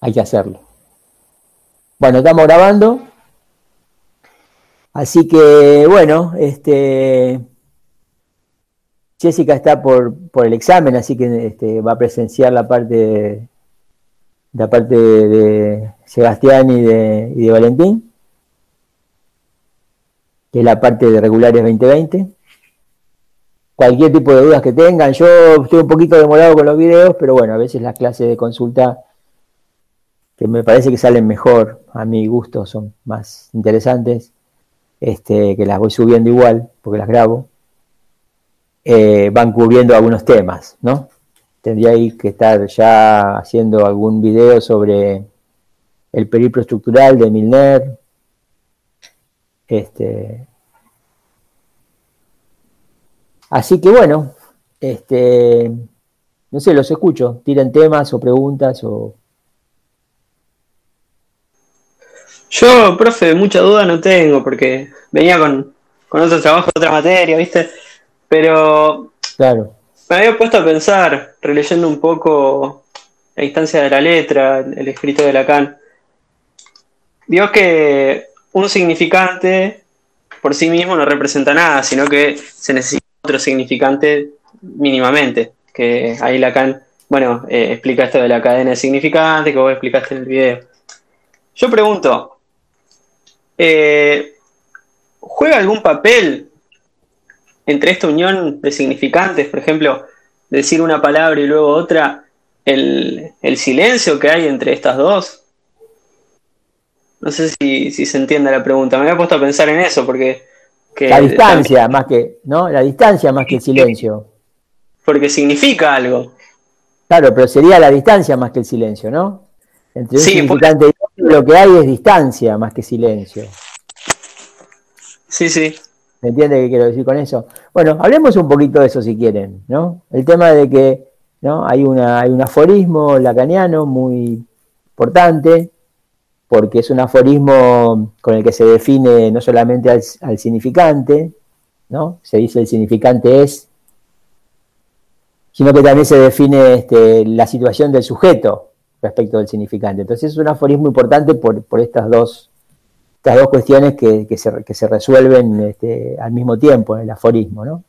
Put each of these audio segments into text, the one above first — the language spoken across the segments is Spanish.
hay que hacerlo. Bueno, estamos grabando. Así que, bueno, este, Jessica está por, el examen, así que este, va a presenciar la parte de, la parte de, Sebastián y de, y de Valentín, que es la parte de regulares 2020 cualquier tipo de dudas que tengan. Yo estoy un poquito demorado con los videos, pero bueno, a veces las clases de consulta que me parece que salen mejor, a mi gusto, son más interesantes, este, que las voy subiendo igual, porque las grabo, eh, van cubriendo algunos temas, ¿no? Tendría que estar ya haciendo algún video sobre el periplo estructural de Milner, este, Así que bueno, este, no sé, los escucho. Tiran temas o preguntas o. Yo, profe, mucha duda no tengo porque venía con, con otro trabajo, otra materia, ¿viste? Pero. Claro. Me había puesto a pensar, releyendo un poco la instancia de la letra, el escrito de Lacan. Vio que un significante por sí mismo no representa nada, sino que se necesita otro significante mínimamente, que ahí Lacan, bueno, eh, explica esto de la cadena de significantes que vos explicaste en el video. Yo pregunto, eh, ¿juega algún papel entre esta unión de significantes, por ejemplo, decir una palabra y luego otra, el, silencio que hay entre estas dos? No sé si, si, se entiende la pregunta. Me había puesto a pensar en eso porque la distancia más que, ¿no? La distancia más que el silencio. Porque significa algo. Claro, pero sería la distancia más que el silencio, ¿no? Entre un significante y otro, lo que hay es distancia más que silencio. Sí, sí. ¿Me entiende qué quiero decir con eso? Bueno, hablemos un poquito de eso si quieren, ¿no? El tema de que ¿no? hay, una, hay un aforismo lacaniano muy importante, porque es un aforismo con el que se define no solamente al, significante, ¿no? Se dice el significante es, sino que también se define este, la situación del sujeto respecto del significante. Entonces es un aforismo importante por, estas, dos, estas dos cuestiones que, se, resuelven este, al mismo tiempo en el aforismo, ¿no?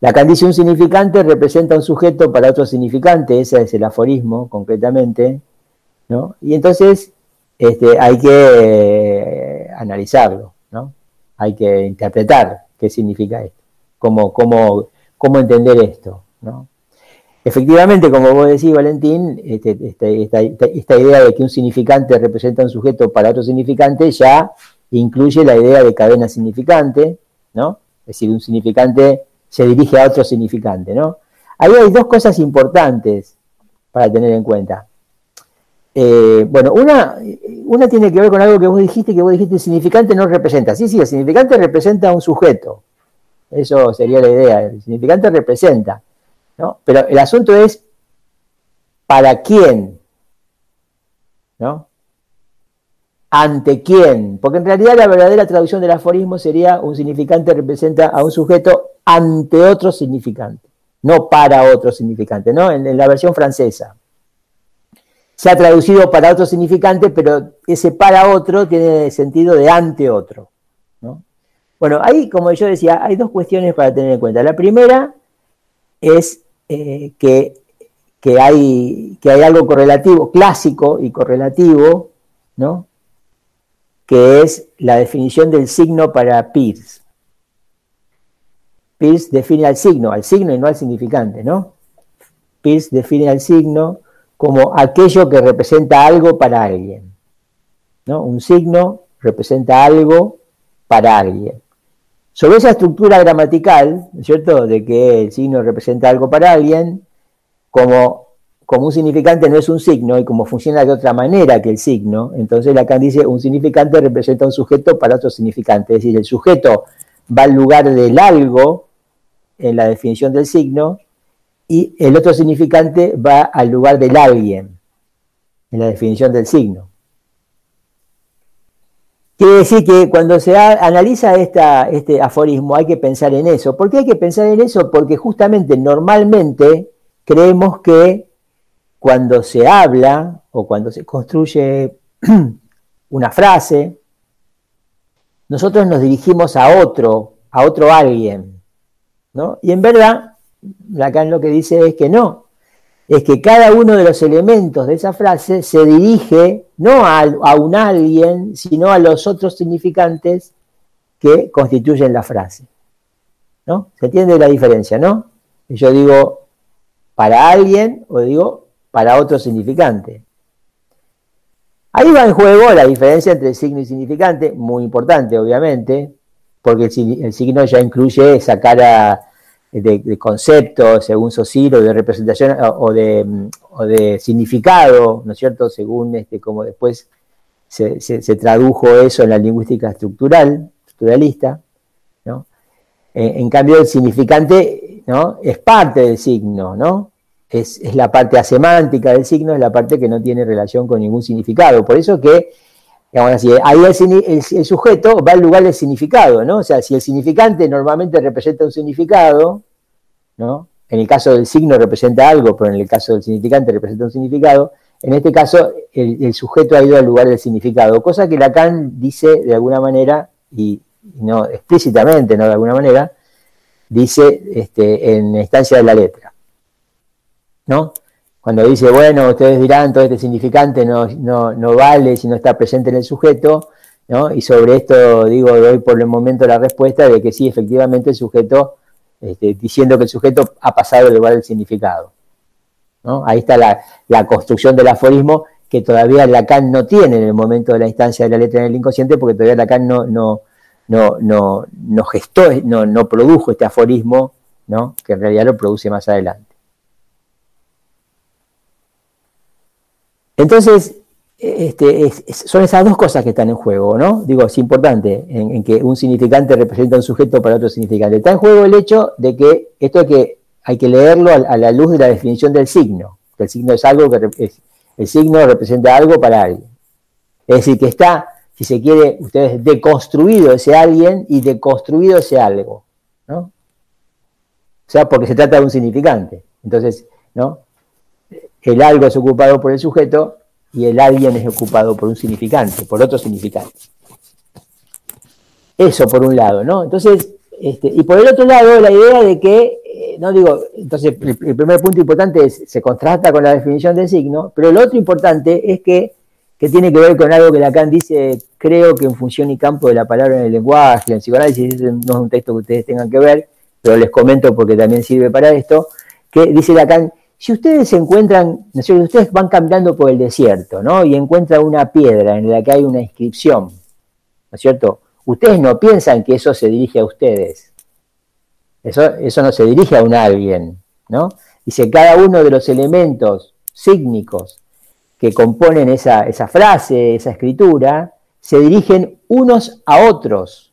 La dice un significante representa un sujeto para otro significante, ese es el aforismo concretamente, ¿no? Y entonces este, hay que eh, analizarlo, ¿no? Hay que interpretar qué significa esto, cómo, cómo, cómo entender esto, ¿no? Efectivamente, como vos decís, Valentín, este, este, esta, idea de que un significante representa un sujeto para otro significante ya incluye la idea de cadena significante, ¿no? Es decir, un significante se dirige a otro significante, ¿no? Ahí hay dos cosas importantes para tener en cuenta. Eh, bueno, una, tiene que ver con algo que vos dijiste, que vos dijiste el significante no representa. Sí, sí, el significante representa a un sujeto. Eso sería la idea. El significante representa. ¿No? Pero el asunto es ¿para quién? ¿No? ¿Ante quién? Porque en realidad la verdadera traducción del aforismo sería un significante representa a un sujeto ante otro significante, no para otro significante, ¿no? en la versión francesa se ha traducido para otro significante, pero ese para otro tiene sentido de ante otro. Bueno, ahí, como yo decía, hay dos cuestiones para tener en cuenta. La primera es eh, que, hay, que hay algo correlativo, clásico y correlativo, ¿no? que es la definición del signo para Peirce. Peirce define al signo, al signo y no al significante, ¿no? Peirce define al signo como aquello que representa algo para alguien. ¿no? Un signo representa algo para alguien. Sobre esa estructura gramatical, cierto?, de que el signo representa algo para alguien, como, como un significante no es un signo y como funciona de otra manera que el signo, entonces Lacan dice un significante representa un sujeto para otro significante. Es decir, el sujeto va al lugar del algo en la definición del signo y el otro significante va al lugar del alguien, en la definición del signo. Quiere decir que cuando se analiza este aforismo hay que pensar en eso. ¿Por qué hay que pensar en eso? Porque justamente normalmente creemos que cuando se habla o cuando se construye una frase, nosotros nos dirigimos a otro, a otro alguien, ¿no? Y en verdad, Lacan lo que dice es que no, es que cada uno de los elementos de esa frase se dirige no a, un alguien, sino a los otros significantes que constituyen la frase. ¿No? ¿Se entiende la diferencia, no? Yo digo para alguien o digo para otro significante. Ahí va en juego la diferencia entre signo y significante, muy importante, obviamente, porque el, signo ya incluye esa cara de, concepto, según Sociro, de representación o de, de, significado, ¿no es cierto? Según este, como después se, tradujo eso en la lingüística estructural, estructuralista, ¿no? En, cambio, el significante ¿no? es parte del signo, ¿no? Es, la parte asemántica del signo, es la parte que no tiene relación con ningún significado. Por eso que, digamos así, ahí el, sujeto va al lugar del significado, ¿no? O sea, si el significante normalmente representa un significado, ¿no? En el caso del signo representa algo, pero en el caso del significante representa un significado, en este caso el, sujeto ha ido al lugar del significado, cosa que Lacan dice de alguna manera, y, no explícitamente, no de alguna manera, dice este, en instancia de la letra. ¿no? Cuando dice, bueno, ustedes dirán, todo este significante no, no, vale si no está presente en el sujeto, ¿no? Y sobre esto digo, doy por el momento la respuesta de que sí, efectivamente el sujeto, este, diciendo que el sujeto ha pasado el lugar del significado. ¿no? Ahí está la, construcción del aforismo que todavía Lacan no tiene en el momento de la instancia de la letra en el inconsciente, porque todavía Lacan no, no, no, no, no gestó, no, no produjo este aforismo, ¿no? que en realidad lo produce más adelante. Entonces, este, son esas dos cosas que están en juego, ¿no? Digo, es importante en, que un significante representa un sujeto para otro significante. Está en juego el hecho de que esto hay que, hay que leerlo a, la luz de la definición del signo, que el signo es algo que el signo representa algo para alguien. Es decir, que está, si se quiere, ustedes deconstruido ese alguien y deconstruido ese algo, ¿no? O sea, porque se trata de un significante. Entonces, ¿no? El algo es ocupado por el sujeto y el alguien es ocupado por un significante, por otro significante. Eso por un lado, ¿no? Entonces, este, y por el otro lado, la idea de que, eh, no digo, entonces el, primer punto importante es, se contrasta con la definición del signo, pero el otro importante es que, que tiene que ver con algo que Lacan dice, creo que en función y campo de la palabra en el lenguaje, en psicoanálisis, no es un texto que ustedes tengan que ver, pero les comento porque también sirve para esto, que dice Lacan, si ustedes se encuentran, ¿no es ustedes van caminando por el desierto, ¿no? Y encuentran una piedra en la que hay una inscripción, ¿no es cierto? Ustedes no piensan que eso se dirige a ustedes. Eso, eso no se dirige a un alguien, ¿no? Dice, cada uno de los elementos sígnicos que componen esa, esa frase, esa escritura, se dirigen unos a otros,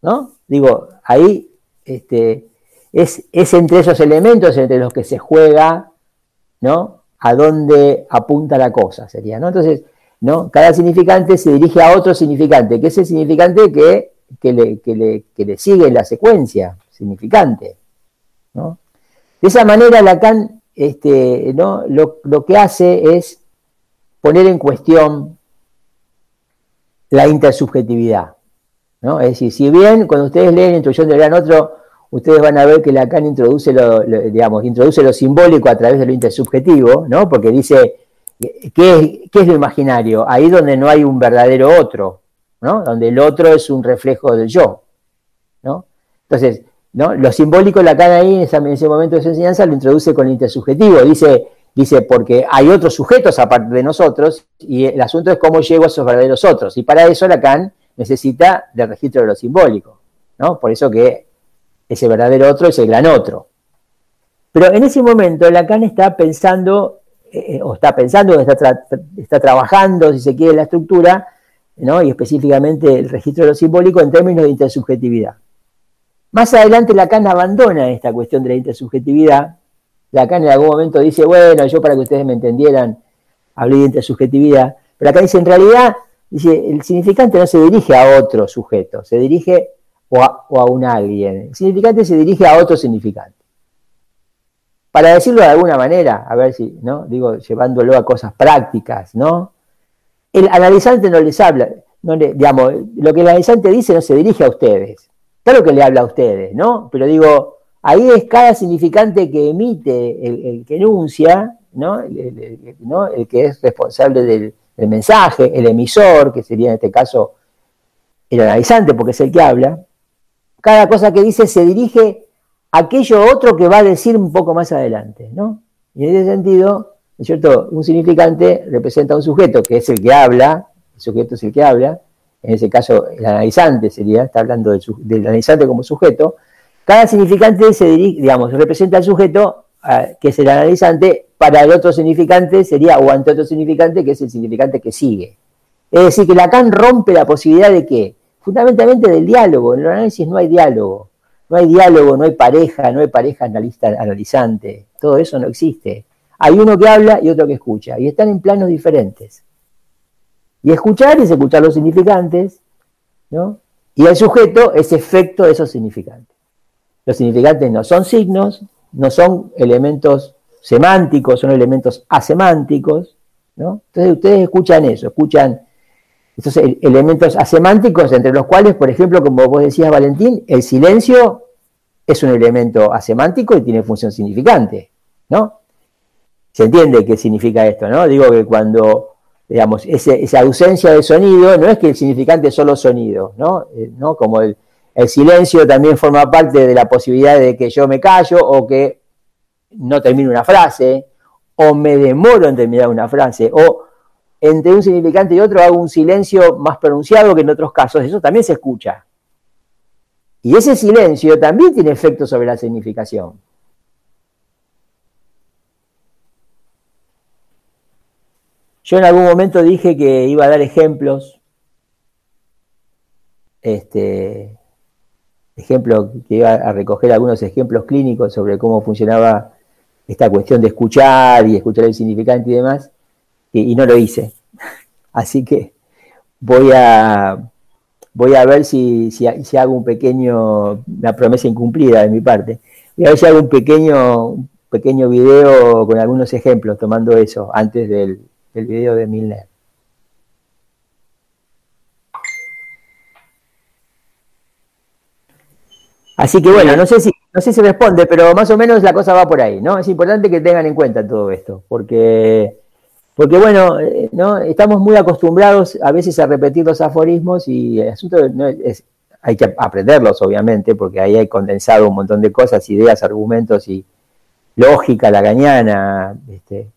¿no? Digo, ahí este, es, entre esos elementos entre los que se juega, ¿no? A dónde apunta la cosa, sería, ¿no? Entonces, ¿no? Cada significante se dirige a otro significante, que es el significante que, le, le, sigue la secuencia significante, ¿no? De esa manera Lacan este, ¿no? lo, lo que hace es poner en cuestión la intersubjetividad. ¿no? Es decir, si bien cuando ustedes leen la introducción de Gran Otro, ustedes van a ver que Lacan introduce lo, digamos, introduce lo simbólico a través de lo intersubjetivo, ¿no? Porque dice, ¿qué es, es lo imaginario? Ahí donde no hay un verdadero otro, ¿no? Donde el otro es un reflejo del yo, ¿no? Entonces, ¿no? Lo simbólico Lacan ahí, en ese, momento de su enseñanza, lo introduce con el intersubjetivo. Dice, dice, porque hay otros sujetos aparte de nosotros, y el asunto es cómo llego a esos verdaderos otros. Y para eso Lacan necesita del registro de lo simbólico, ¿no? Por eso que ese verdadero otro es el gran otro. Pero en ese momento Lacan está pensando, eh, o está pensando, está, está trabajando, si se quiere, la estructura, ¿no? y específicamente el registro de lo simbólico en términos de intersubjetividad. Más adelante Lacan abandona esta cuestión de la intersubjetividad. Lacan en algún momento dice, bueno, yo para que ustedes me entendieran, hablé de intersubjetividad, pero acá dice, en realidad, dice, el significante no se dirige a otro sujeto, se dirige o a, un alguien. El significante se dirige a otro significante. para decirlo de alguna manera, a ver si, ¿no? Digo, llevándolo a cosas prácticas, ¿no? El analizante no les habla, no digamos, lo que el analizante dice no se dirige a ustedes. Claro que le habla a ustedes, ¿no? Pero digo, ahí es cada significante que emite el, que enuncia, ¿no? El, que es responsable del, del mensaje, el emisor, que sería en este caso el analizante, porque es el que habla, cada cosa que dice se dirige a aquello otro que va a decir un poco más adelante, ¿no? Y en ese sentido, ¿no es? Un significante representa a un sujeto que es el que habla, el sujeto es el que habla, en ese caso el analizante sería, está hablando del, analizante como sujeto, cada significante se dirige, digamos, representa al sujeto que es el analizante, para el otro significante sería, o ante otro significante, que es el significante que sigue. Es decir, que Lacan rompe la posibilidad de que, fundamentalmente del diálogo, en el análisis no hay diálogo, no hay diálogo, no hay pareja, no hay pareja analista, analizante, todo eso no existe. Hay uno que habla y otro que escucha, y están en planos diferentes. Y escuchar es escuchar los significantes, ¿no? Y el sujeto es efecto de esos significantes. Los significantes no son signos, no son elementos semánticos, son elementos asemánticos, ¿no? Entonces ustedes escuchan eso, escuchan estos elementos asemánticos, entre los cuales, por ejemplo, como vos decías, Valentín, el silencio es un elemento asemántico y tiene función significante, ¿no? Se entiende qué significa esto, ¿no? Digo que cuando, digamos, esa ausencia de sonido, no es que el significante es solo sonido, ¿no? Eh. Como el, el silencio también forma parte de la posibilidad de que yo me callo o que no termine una frase, o me demoro en terminar una frase, o entre un significante y otro hago un silencio más pronunciado que en otros casos, eso también se escucha. Y ese silencio también tiene efecto sobre la significación. Yo en algún momento dije que iba a dar ejemplos, este, ejemplo, que iba a recoger algunos ejemplos clínicos sobre cómo funcionaba esta cuestión de escuchar y escuchar el significante y demás y, no lo hice. Así que voy a, voy a ver si, si, hago un pequeño, una promesa incumplida de mi parte. Voy a ver si hago un pequeño, un pequeño video con algunos ejemplos tomando eso antes del, del video de Milner. Así que bueno, no sé si no sé si responde, pero más o menos la cosa va por ahí, ¿no? Es importante que tengan en cuenta todo esto, porque porque bueno, eh, ¿no? estamos muy acostumbrados a veces a repetir los aforismos y el asunto no es, hay que aprenderlos obviamente, porque ahí hay condensado un montón de cosas, ideas, argumentos y lógica la gañana, este,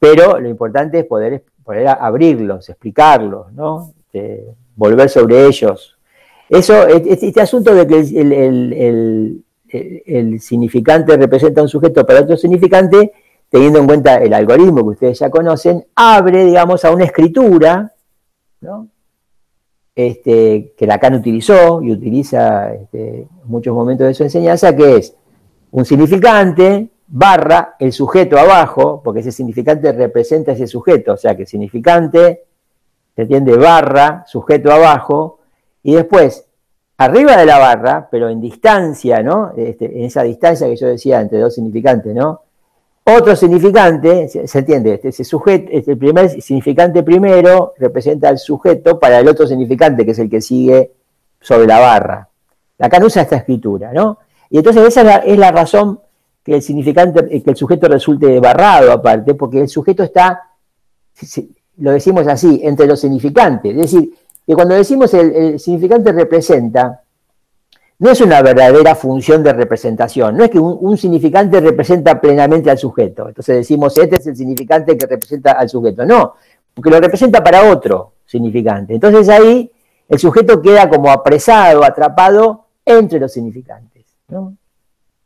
pero lo importante es poder, poder abrirlos, explicarlos, ¿no? Este, volver sobre ellos. Eso, este, este asunto de que el, el significante representa un sujeto para otro significante, teniendo en cuenta el algoritmo que ustedes ya conocen, abre, digamos, a una escritura, ¿no? Este, que Lacan utilizó y utiliza este, en muchos momentos de su enseñanza, que es un significante barra el sujeto abajo, porque ese significante representa ese sujeto, o sea que significante, se entiende, barra, sujeto abajo, y después, arriba de la barra, pero en distancia, ¿no? Este, en esa distancia que yo decía entre dos significantes, ¿no? Otro significante, se, entiende, este, este, el primer significante primero representa al sujeto para el otro significante, que es el que sigue sobre la barra. Acá no usa esta escritura, ¿no? Y entonces esa es la, razón que el significante, que el sujeto resulte barrado aparte, porque el sujeto está, lo decimos así, entre los significantes. Es decir, que cuando decimos el significante representa, no es una verdadera función de representación, no es que un, significante representa plenamente al sujeto. Entonces decimos, este es el significante que representa al sujeto. No, porque lo representa para otro significante. Entonces ahí el sujeto queda como apresado, atrapado entre los significantes.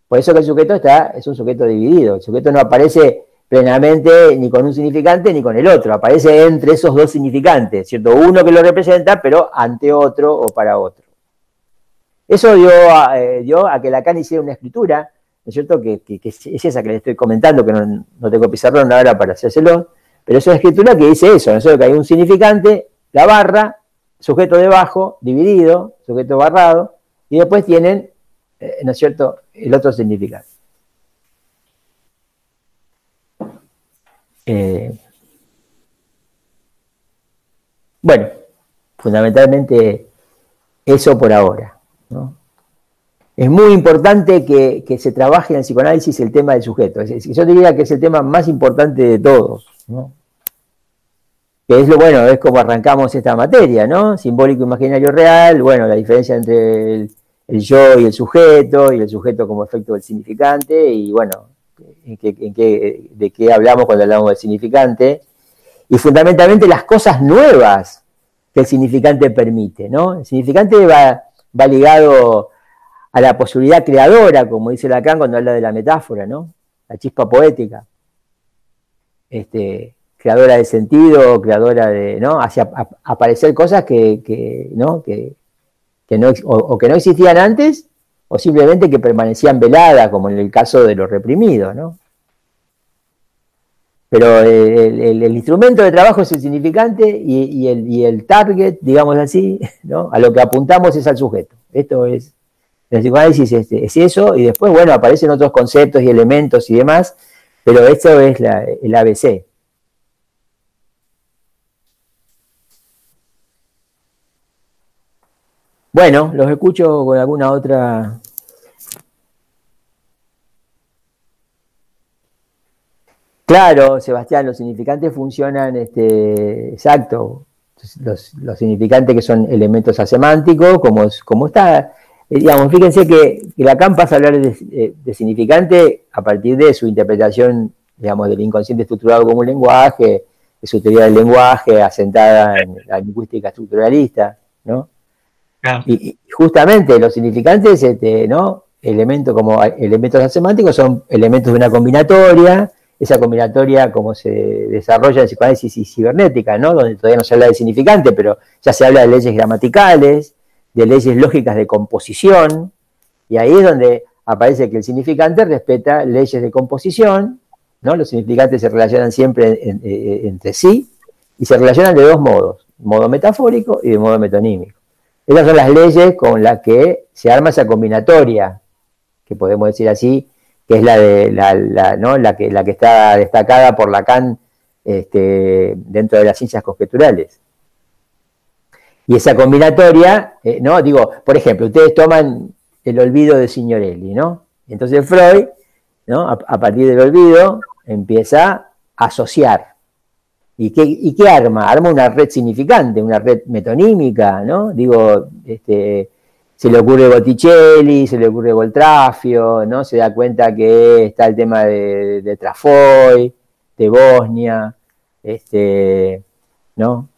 Por eso que el sujeto está, es un sujeto dividido. El sujeto no aparece plenamente ni con un significante ni con el otro, aparece entre esos dos significantes, ¿cierto? Uno que lo representa, pero ante otro o para otro. Eso eh, dio a, que Lacan hiciera una escritura, ¿no es cierto? Que, es esa que le estoy comentando, que no, tengo pizarrón ahora para hacérselo, pero es una escritura que dice eso, ¿no es cierto? Que hay un significante, la barra, sujeto debajo, dividido, sujeto barrado, y después tienen, eh, ¿no es cierto?, el otro significante. Eh, bueno, fundamentalmente eso por ahora. Es muy importante que, se trabaje en el psicoanálisis el tema del sujeto. yo diría que es el tema más importante de todos. Que es lo bueno, es como arrancamos esta materia, ¿no? Simbólico, imaginario, real. Bueno, la diferencia entre el, yo y el sujeto, y el sujeto como efecto del significante, y bueno, de qué hablamos cuando hablamos del significante, y fundamentalmente las cosas nuevas que el significante permite, ¿no? El significante va, va ligado a la posibilidad creadora, como dice Lacan cuando habla de la metáfora, ¿no? La chispa poética. Este, creadora de sentido, creadora de, ¿no? Hacia aparecer cosas que, ¿no? Que, no, o, que no existían antes, o simplemente que permanecían veladas, como en el caso de los reprimidos, ¿no? Pero el, instrumento de trabajo es el significante y, el, target, digamos así, ¿no? a lo que apuntamos es al sujeto. Esto es, el psicoanálisis es, es, eso, y después, bueno, aparecen otros conceptos y elementos y demás, pero esto es el ABC. Bueno, los escucho con alguna otra Claro, Sebastián, los significantes funcionan, este, exacto, los, significantes que son elementos asemánticos, como, como está, eh, digamos, fíjense que, Lacan pasa a hablar de, significante a partir de su interpretación, digamos, del inconsciente estructurado como un lenguaje, de su teoría del lenguaje asentada en la lingüística estructuralista, ¿no? Y, justamente los significantes, este, ¿no? Elementos como elementos asemánticos son elementos de una combinatoria, esa combinatoria como se desarrolla en psicoanálisis cibernética, ¿no? donde todavía no se habla de significante, pero ya se habla de leyes gramaticales, de leyes lógicas de composición, y ahí es donde aparece que el significante respeta leyes de composición, ¿no? los significantes se relacionan siempre entre sí, y se relacionan de dos modos, modo metafórico y de modo metonímico. Esas son las leyes con las que se arma esa combinatoria, que podemos decir así, que es la de la, ¿no? la que la que está destacada por Lacan este, dentro de las ciencias conjeturales. Y esa combinatoria, eh, ¿no? Digo, por ejemplo, ustedes toman el olvido de Signorelli, ¿no? Entonces Freud, ¿no? A, partir del olvido, empieza a asociar. ¿Y qué, ¿Y qué arma? Arma una red significante, una red metonímica, ¿no? Digo, este, se le ocurre Botticelli, se le ocurre Voltrafio, ¿no? Se da cuenta que está el tema de, de Trafoy, de Bosnia, este, ¿no?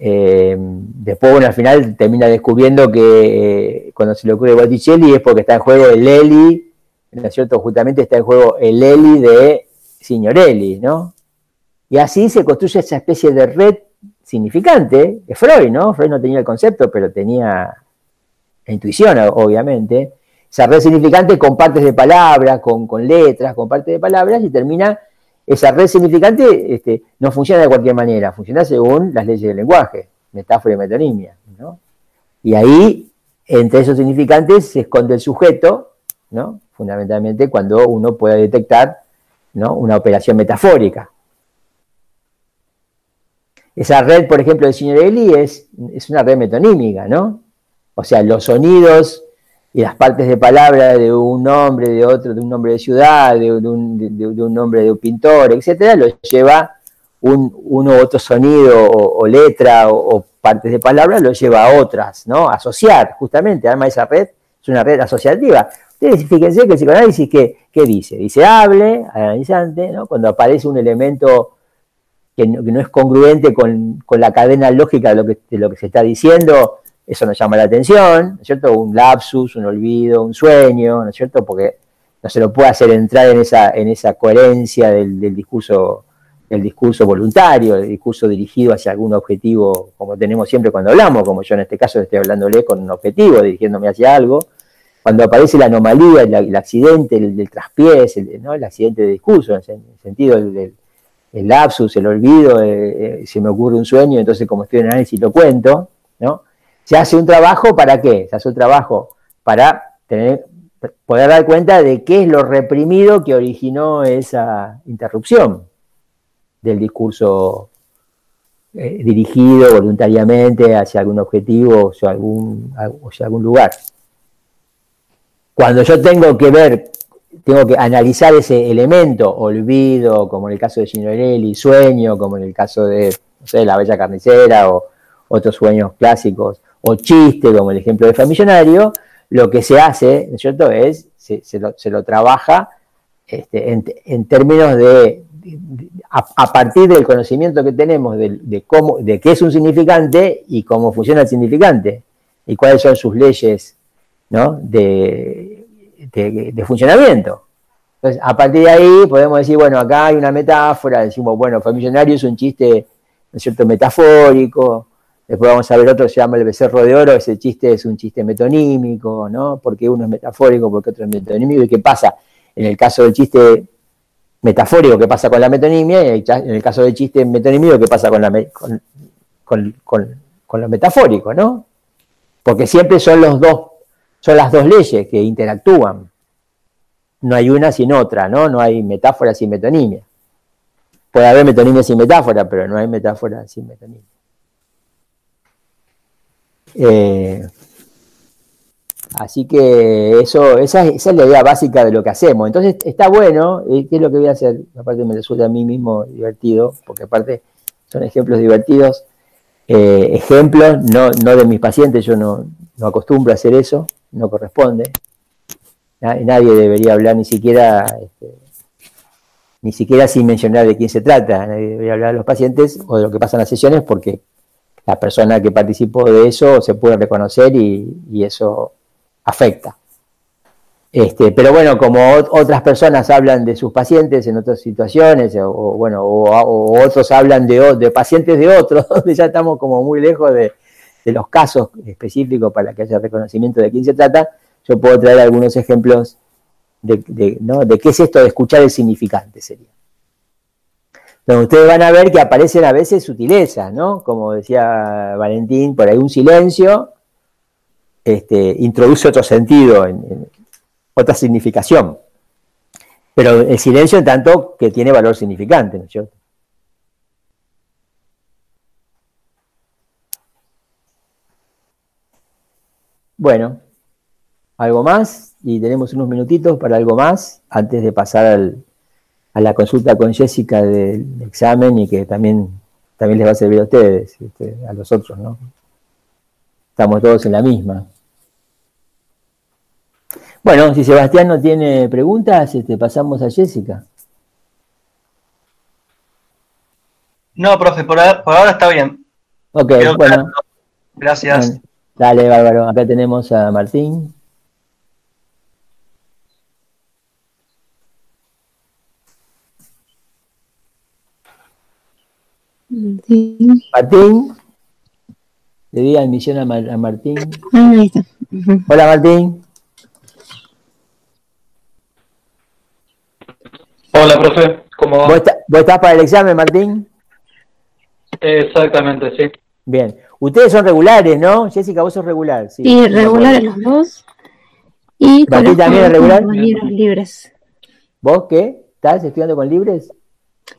Eh, después, bueno, al final termina descubriendo que eh, cuando se le ocurre Botticelli es porque está en juego el Eli, ¿no es cierto? Justamente está en juego el Eli de Signorelli, ¿no? Y así se construye esa especie de red significante, es Freud, ¿no? Freud no tenía el concepto, pero tenía intuición, obviamente, esa red significante con partes de palabras, con, letras, con partes de palabras, y termina, esa red significante este, no funciona de cualquier manera, funciona según las leyes del lenguaje, metáfora y metonimia. ¿no? Y ahí, entre esos significantes, se esconde el sujeto, ¿no? fundamentalmente cuando uno puede detectar ¿no? una operación metafórica. Esa red, por ejemplo, de Signorelli es, es una red metonímica, ¿no? O sea, los sonidos y las partes de palabra de un nombre, de otro, de un nombre de ciudad, de, un, nombre de un pintor, etcétera, lo lleva un, uno u otro sonido o, letra o, partes de palabra, lo lleva a otras, ¿no? Asociar, justamente, arma esa red, es una red asociativa. Ustedes fíjense que el psicoanálisis, ¿qué, qué dice? Dice hable, analizante, ¿no? Cuando aparece un elemento que no, es congruente con, la cadena lógica que, de lo que se está diciendo, eso nos llama la atención, ¿no es cierto? Un lapsus, un olvido, un sueño, ¿no es cierto? Porque no se lo puede hacer entrar en esa, en esa coherencia del, discurso el discurso voluntario, el discurso dirigido hacia algún objetivo, como tenemos siempre cuando hablamos, como yo en este caso estoy hablándole con un objetivo, dirigiéndome hacia algo, cuando aparece la anomalía, el, accidente el, traspiés, el, ¿no? el accidente de discurso, en el sentido del, lapsus, el olvido, eh, eh, se me ocurre un sueño, entonces como estoy en análisis lo cuento, ¿no? Se hace un trabajo para qué? Se hace un trabajo para poder dar cuenta de qué es lo reprimido que originó esa interrupción. del discurso eh, dirigido voluntariamente hacia algún objetivo o algún, hacia algún lugar. Cuando yo tengo que ver, tengo que analizar ese elemento, olvido, como en el caso de Signorelli, sueño, como en el caso de, no sé, La Bella Carnicera o otros sueños clásicos, o chiste, como el ejemplo de Famillonario, lo que se hace, ¿no es cierto?, es, se, lo, trabaja este, en, términos de, a, partir del conocimiento que tenemos de, cómo, de qué es un significante y cómo funciona el significante, y cuáles son sus leyes ¿no? de, de funcionamiento. Entonces, a partir de ahí podemos decir, bueno, acá hay una metáfora, decimos, bueno, Famillonario es un chiste, ¿no cierto?, metafórico, Después vamos a ver otro, se llama el becerro de oro, ese chiste es un chiste metonímico, ¿no? Porque uno es metafórico, porque otro es metonímico. ¿Y qué pasa? En el caso del chiste metafórico, ¿qué pasa con la metonimia? Y en el caso del chiste metonímico, ¿qué pasa con, la, con, lo metafórico, ¿no? Porque siempre son los dos, son las dos leyes que interactúan. No hay una sin otra, ¿no? No hay metáfora sin metonimia. Puede haber metonimia sin metáfora, pero no hay metáfora sin metonimia. Eh, así que eso, esa, es la idea básica de lo que hacemos. Entonces está bueno, ¿qué es lo que voy a hacer? Aparte me resulta a mí mismo divertido, porque aparte son ejemplos divertidos. Eh, ejemplos, no, no de mis pacientes, yo no, no acostumbro a hacer eso, no corresponde. Nadie debería hablar ni siquiera, este, ni siquiera sin mencionar de quién se trata. Nadie debería hablar de los pacientes o de lo que pasa en las sesiones porque la persona que participó de eso se puede reconocer y, eso afecta. Este, pero bueno, como otras personas hablan de sus pacientes en otras situaciones, o, bueno, o, otros hablan de, pacientes de otros, ya estamos como muy lejos de, los casos específicos para que haya reconocimiento de quién se trata, yo puedo traer algunos ejemplos de, de qué es esto de escuchar el significante, sería ustedes van a ver que aparecen a veces sutilezas, ¿no? Como decía Valentín, por ahí un silencio este, introduce otro sentido, otra significación. Pero el silencio en tanto que tiene valor significante, ¿no es cierto? Bueno, algo más y tenemos unos minutitos para algo más antes de pasar al, a la consulta con Jessica del examen y que también, también les va a servir a ustedes, este, a los otros, ¿no? Estamos todos en la misma. Bueno, si Sebastián no tiene preguntas, este, pasamos a Jessica. No, profe, por, ahora está bien. Ok, bueno. Gracias. dale, Bárbaro. Acá tenemos a Martín. Martín. Le di admisión a, Martín. Ah, ahí está. Hola Martín. Hola, profe. ¿Cómo va? ¿Vos, estás para el examen, Martín? Exactamente, sí. Bien. Ustedes son regulares, ¿no? Jessica, vos sos regular. Sí, sí regulares los dos. Y Martín también es regular. compañeros libres. ¿Vos qué? ¿Estás estudiando con libres?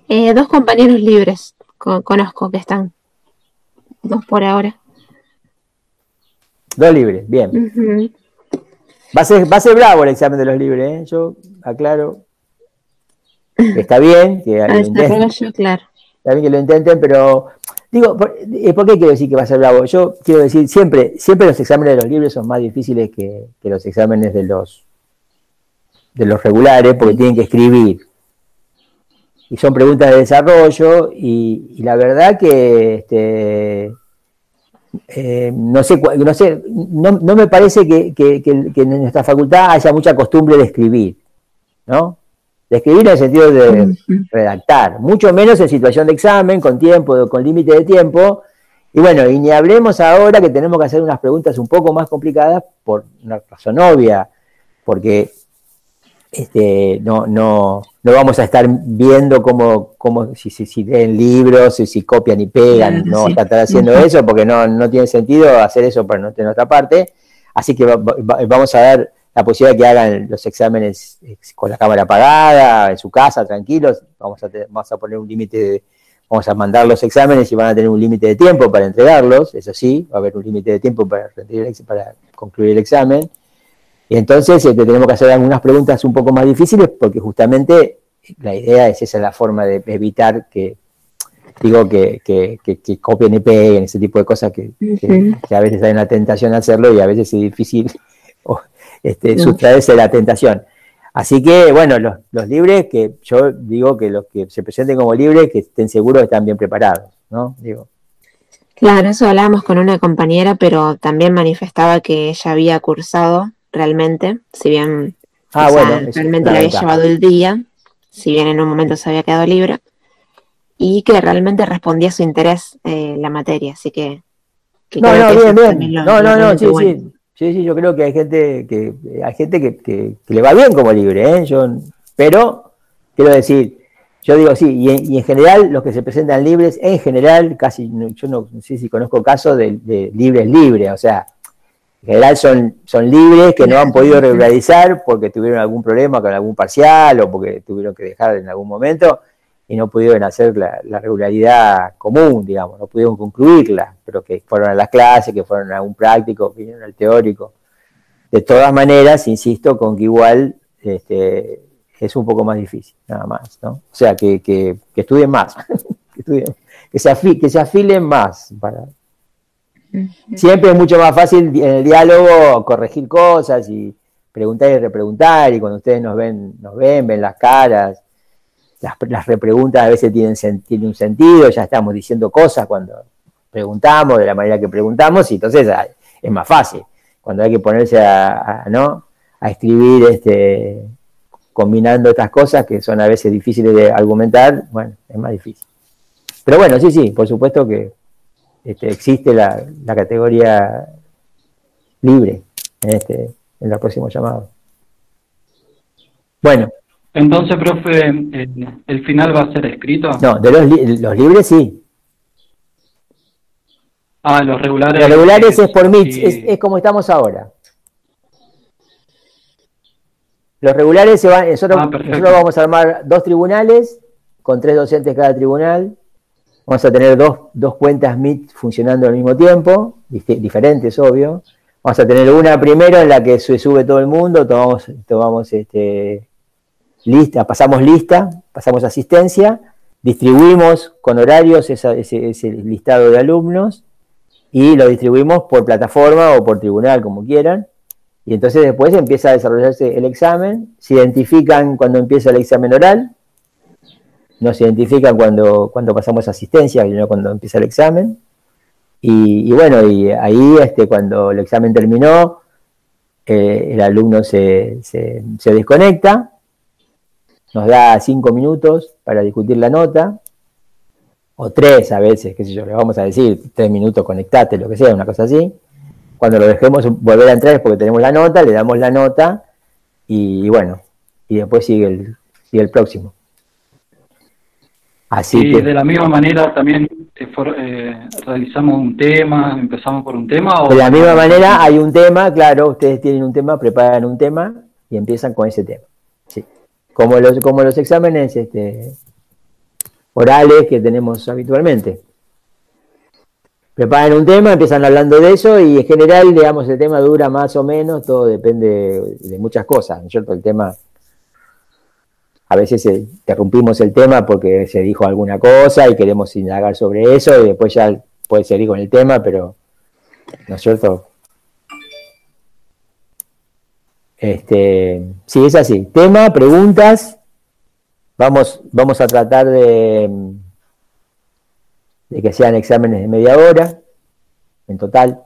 Eh, dos compañeros libres conozco que están. Dos por ahora. Dos libres, bien. va, a ser, va a ser bravo el examen de los libres, ¿eh? yo aclaro. está bien que lo intenten. claro. Está bien que lo intenten, pero digo, eh, ¿por, qué quiero decir que va a ser bravo? Yo quiero decir, siempre, siempre los exámenes de los libres son más difíciles que, que los exámenes de los de los regulares, porque tienen que escribir y son preguntas de desarrollo y, la verdad que este, eh, no sé, no, sé no, no me parece que, en nuestra facultad haya mucha costumbre de escribir, ¿no? De escribir en el sentido de redactar, mucho menos en situación de examen, con tiempo, con límite de tiempo. Y bueno, y ni hablemos ahora que tenemos que hacer unas preguntas un poco más complicadas por una razón obvia, porque este, no, no, no vamos a estar viendo cómo, cómo si, si, si leen libros, si, si copian y pegan, no a estar haciendo eso porque no, no tiene sentido hacer eso por nuestra parte. Así que vamos a dar la posibilidad de que hagan los exámenes con la cámara apagada, en su casa, tranquilos. Vamos a, vamos a poner un límite, vamos a mandar los exámenes y van a tener un límite de tiempo para entregarlos, eso sí, va a haber un límite de tiempo para, para concluir el examen. Y entonces este, tenemos que hacer algunas preguntas un poco más difíciles porque justamente la idea es esa la forma de evitar que digo que, que, que, copien y peguen, ese tipo de cosas que, a veces hay una tentación a hacerlo y a veces es difícil este, sustraerse de la tentación. Así que, bueno, los, libres, que yo digo que los que se presenten como libres, que estén seguros que están bien preparados, ¿no? Digo. Claro, eso hablábamos con una compañera, pero también manifestaba que ella había cursado realmente, si bien ah, realmente le había llevado el día, si bien en un momento se había quedado libre, y que realmente respondía a su interés eh, la materia, así que... no, no, bien, bien. no, no, no, sí, sí. Sí, sí, yo creo que hay gente que hay gente que, le va bien como libre, ¿eh? Yo, pero quiero decir, yo digo sí, y en, general los que se presentan libres, en general, casi, yo no, sé si conozco casos de, libres libres, o sea, en general son, son libres que no han podido regularizar porque tuvieron algún problema con algún parcial o porque tuvieron que dejar en algún momento y no pudieron hacer la, regularidad común, digamos, no pudieron concluirla, pero que fueron a las clases, que fueron a un práctico, que vinieron al teórico. De todas maneras, insisto, con que igual este, es un poco más difícil, nada más, ¿no? O sea, que, que, estudien más, que, se que se afilen más. Para... Siempre es mucho más fácil en el diálogo corregir cosas y preguntar y repreguntar, y cuando ustedes nos ven, nos ven, ven las caras, las, repreguntas a veces tienen, tienen un sentido, ya estamos diciendo cosas cuando preguntamos, de la manera que preguntamos, y entonces ah, es más fácil. Cuando hay que ponerse a, ¿no? a escribir este, combinando estas cosas que son a veces difíciles de argumentar, bueno, es más difícil. Pero bueno, sí, sí, por supuesto que este, existe la, la, categoría libre en, este, en el próximo llamado. Bueno, entonces, profe, ¿el final va a ser escrito? No, de los, los libres sí. Ah, los regulares. Los regulares es por MIT, es, como estamos ahora. Los regulares se van, nosotros, ah, nosotros vamos a armar dos tribunales con tres docentes cada tribunal. Vamos a tener dos, dos cuentas MIT funcionando al mismo tiempo, diferentes, obvio. Vamos a tener una primero en la que se sube todo el mundo, tomamos, tomamos este, lista, pasamos lista, pasamos asistencia, distribuimos con horarios ese, listado de alumnos y lo distribuimos por plataforma o por tribunal, como quieran. Y entonces después empieza a desarrollarse el examen, se identifican cuando empieza el examen oral, no se identifican cuando, cuando pasamos asistencia, sino cuando empieza el examen. Y, bueno, y ahí este, cuando el examen terminó, eh, el alumno se, se, desconecta nos da cinco minutos para discutir la nota, o tres a veces, qué sé yo, le vamos a decir, tres minutos, conectate, lo que sea, una cosa así. Cuando lo dejemos volver a entrar es porque tenemos la nota, le damos la nota y, bueno, y después sigue el, sigue el próximo. Así y de la misma manera también eh, eh, realizamos un tema, empezamos por un tema. de la misma manera hay un tema, claro, ustedes tienen un tema, preparan un tema y empiezan con ese tema como los, como los exámenes este, orales que tenemos habitualmente. Preparan un tema, empiezan hablando de eso y en general, digamos, el tema dura más o menos, todo depende de muchas cosas, ¿no es cierto? El tema, a veces interrumpimos el tema porque se dijo alguna cosa y queremos indagar sobre eso y después ya puede seguir con el tema, pero, ¿no es cierto? Este, sí, es así. Tema, preguntas. Vamos, vamos a tratar de, que sean exámenes de media hora en total.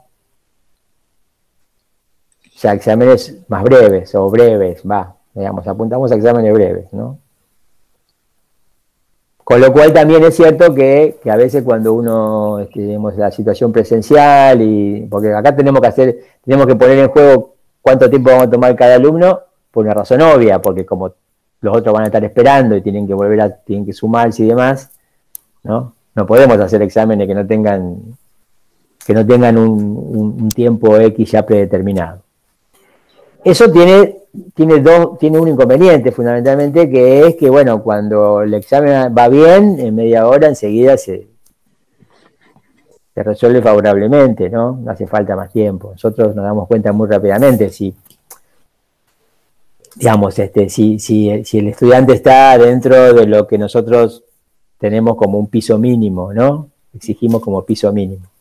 O exámenes más breves o breves, va, digamos, apuntamos a exámenes breves, ¿no? Con lo cual también es cierto que, a veces cuando uno, este, tenemos la situación presencial y, porque acá tenemos que hacer, tenemos que poner en juego cuánto tiempo vamos a tomar cada alumno, por una razón obvia, porque como los otros van a estar esperando y tienen que volver a, tienen que sumarse y demás, ¿no? No podemos hacer exámenes que no tengan, que no tengan un, tiempo X ya predeterminado. Eso tiene, tiene, dos, tiene un inconveniente fundamentalmente, que es que, bueno, cuando el examen va bien, en media hora enseguida se, se resuelve favorablemente, ¿no? No hace falta más tiempo. Nosotros nos damos cuenta muy rápidamente si, digamos, este, si, si, si el estudiante está dentro de lo que nosotros tenemos como un piso mínimo, ¿no? Exigimos como piso mínimo.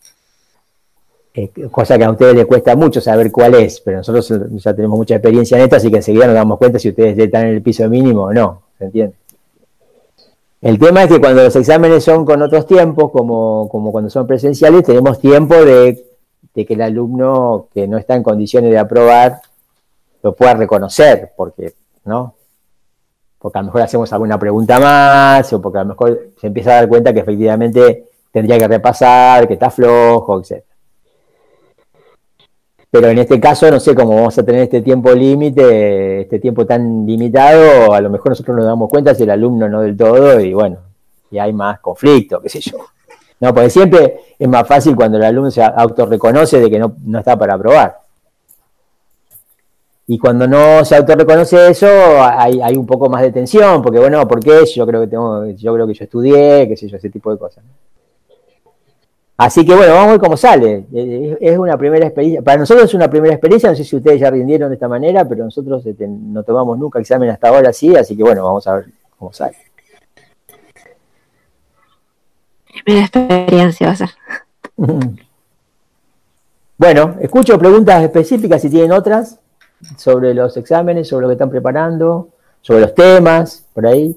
Cosa que a ustedes les cuesta mucho saber cuál es, pero nosotros ya tenemos mucha experiencia en esto, así que enseguida nos damos cuenta si ustedes están en el piso mínimo o no, ¿se entiende? El tema es que cuando los exámenes son con otros tiempos, como, como cuando son presenciales, tenemos tiempo de, de, que el alumno que no está en condiciones de aprobar lo pueda reconocer, porque, ¿no? Porque a lo mejor hacemos alguna pregunta más, o porque a lo mejor se empieza a dar cuenta que efectivamente tendría que repasar, que está flojo, etc. Pero en este caso, no sé cómo vamos a tener este tiempo límite, este tiempo tan limitado, a lo mejor nosotros nos damos cuenta si el alumno no del todo, y bueno, y hay más conflicto, qué sé yo. No, porque siempre es más fácil cuando el alumno se autorreconoce de que no, está para aprobar. Y cuando no se autorreconoce eso, hay, hay, un poco más de tensión, porque bueno, ¿por qué? Yo creo que tengo, yo creo que yo estudié, qué sé yo, ese tipo de cosas. Así que bueno, vamos a ver cómo sale. Es una primera experiencia. Para nosotros es una primera experiencia. No sé si ustedes ya rindieron de esta manera, pero nosotros este, no tomamos nunca examen hasta ahora así. Así que bueno, vamos a ver cómo sale. Primera experiencia va a ser. Bueno, escucho preguntas específicas si tienen otras sobre los exámenes, sobre lo que están preparando, sobre los temas, por ahí.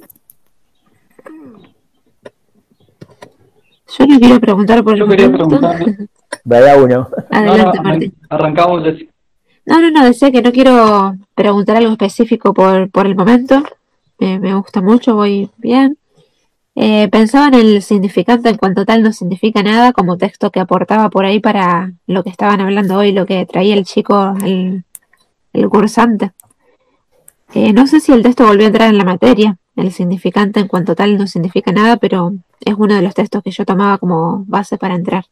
Yo no quiero preguntar por Yo quería preguntar. Vaya uno. Adelante, Martín. Arrancamos. No, no, no, decía que no quiero preguntar algo específico por, por el momento. me gusta mucho, voy bien. Eh, pensaba en el significante en cuanto tal no significa nada como texto que aportaba por ahí para lo que estaban hablando hoy, lo que traía el chico, el, el cursante. Eh, no sé si el texto volvió a entrar en la materia. El significante en cuanto tal no significa nada, pero es uno de los textos que yo tomaba como base para entrar.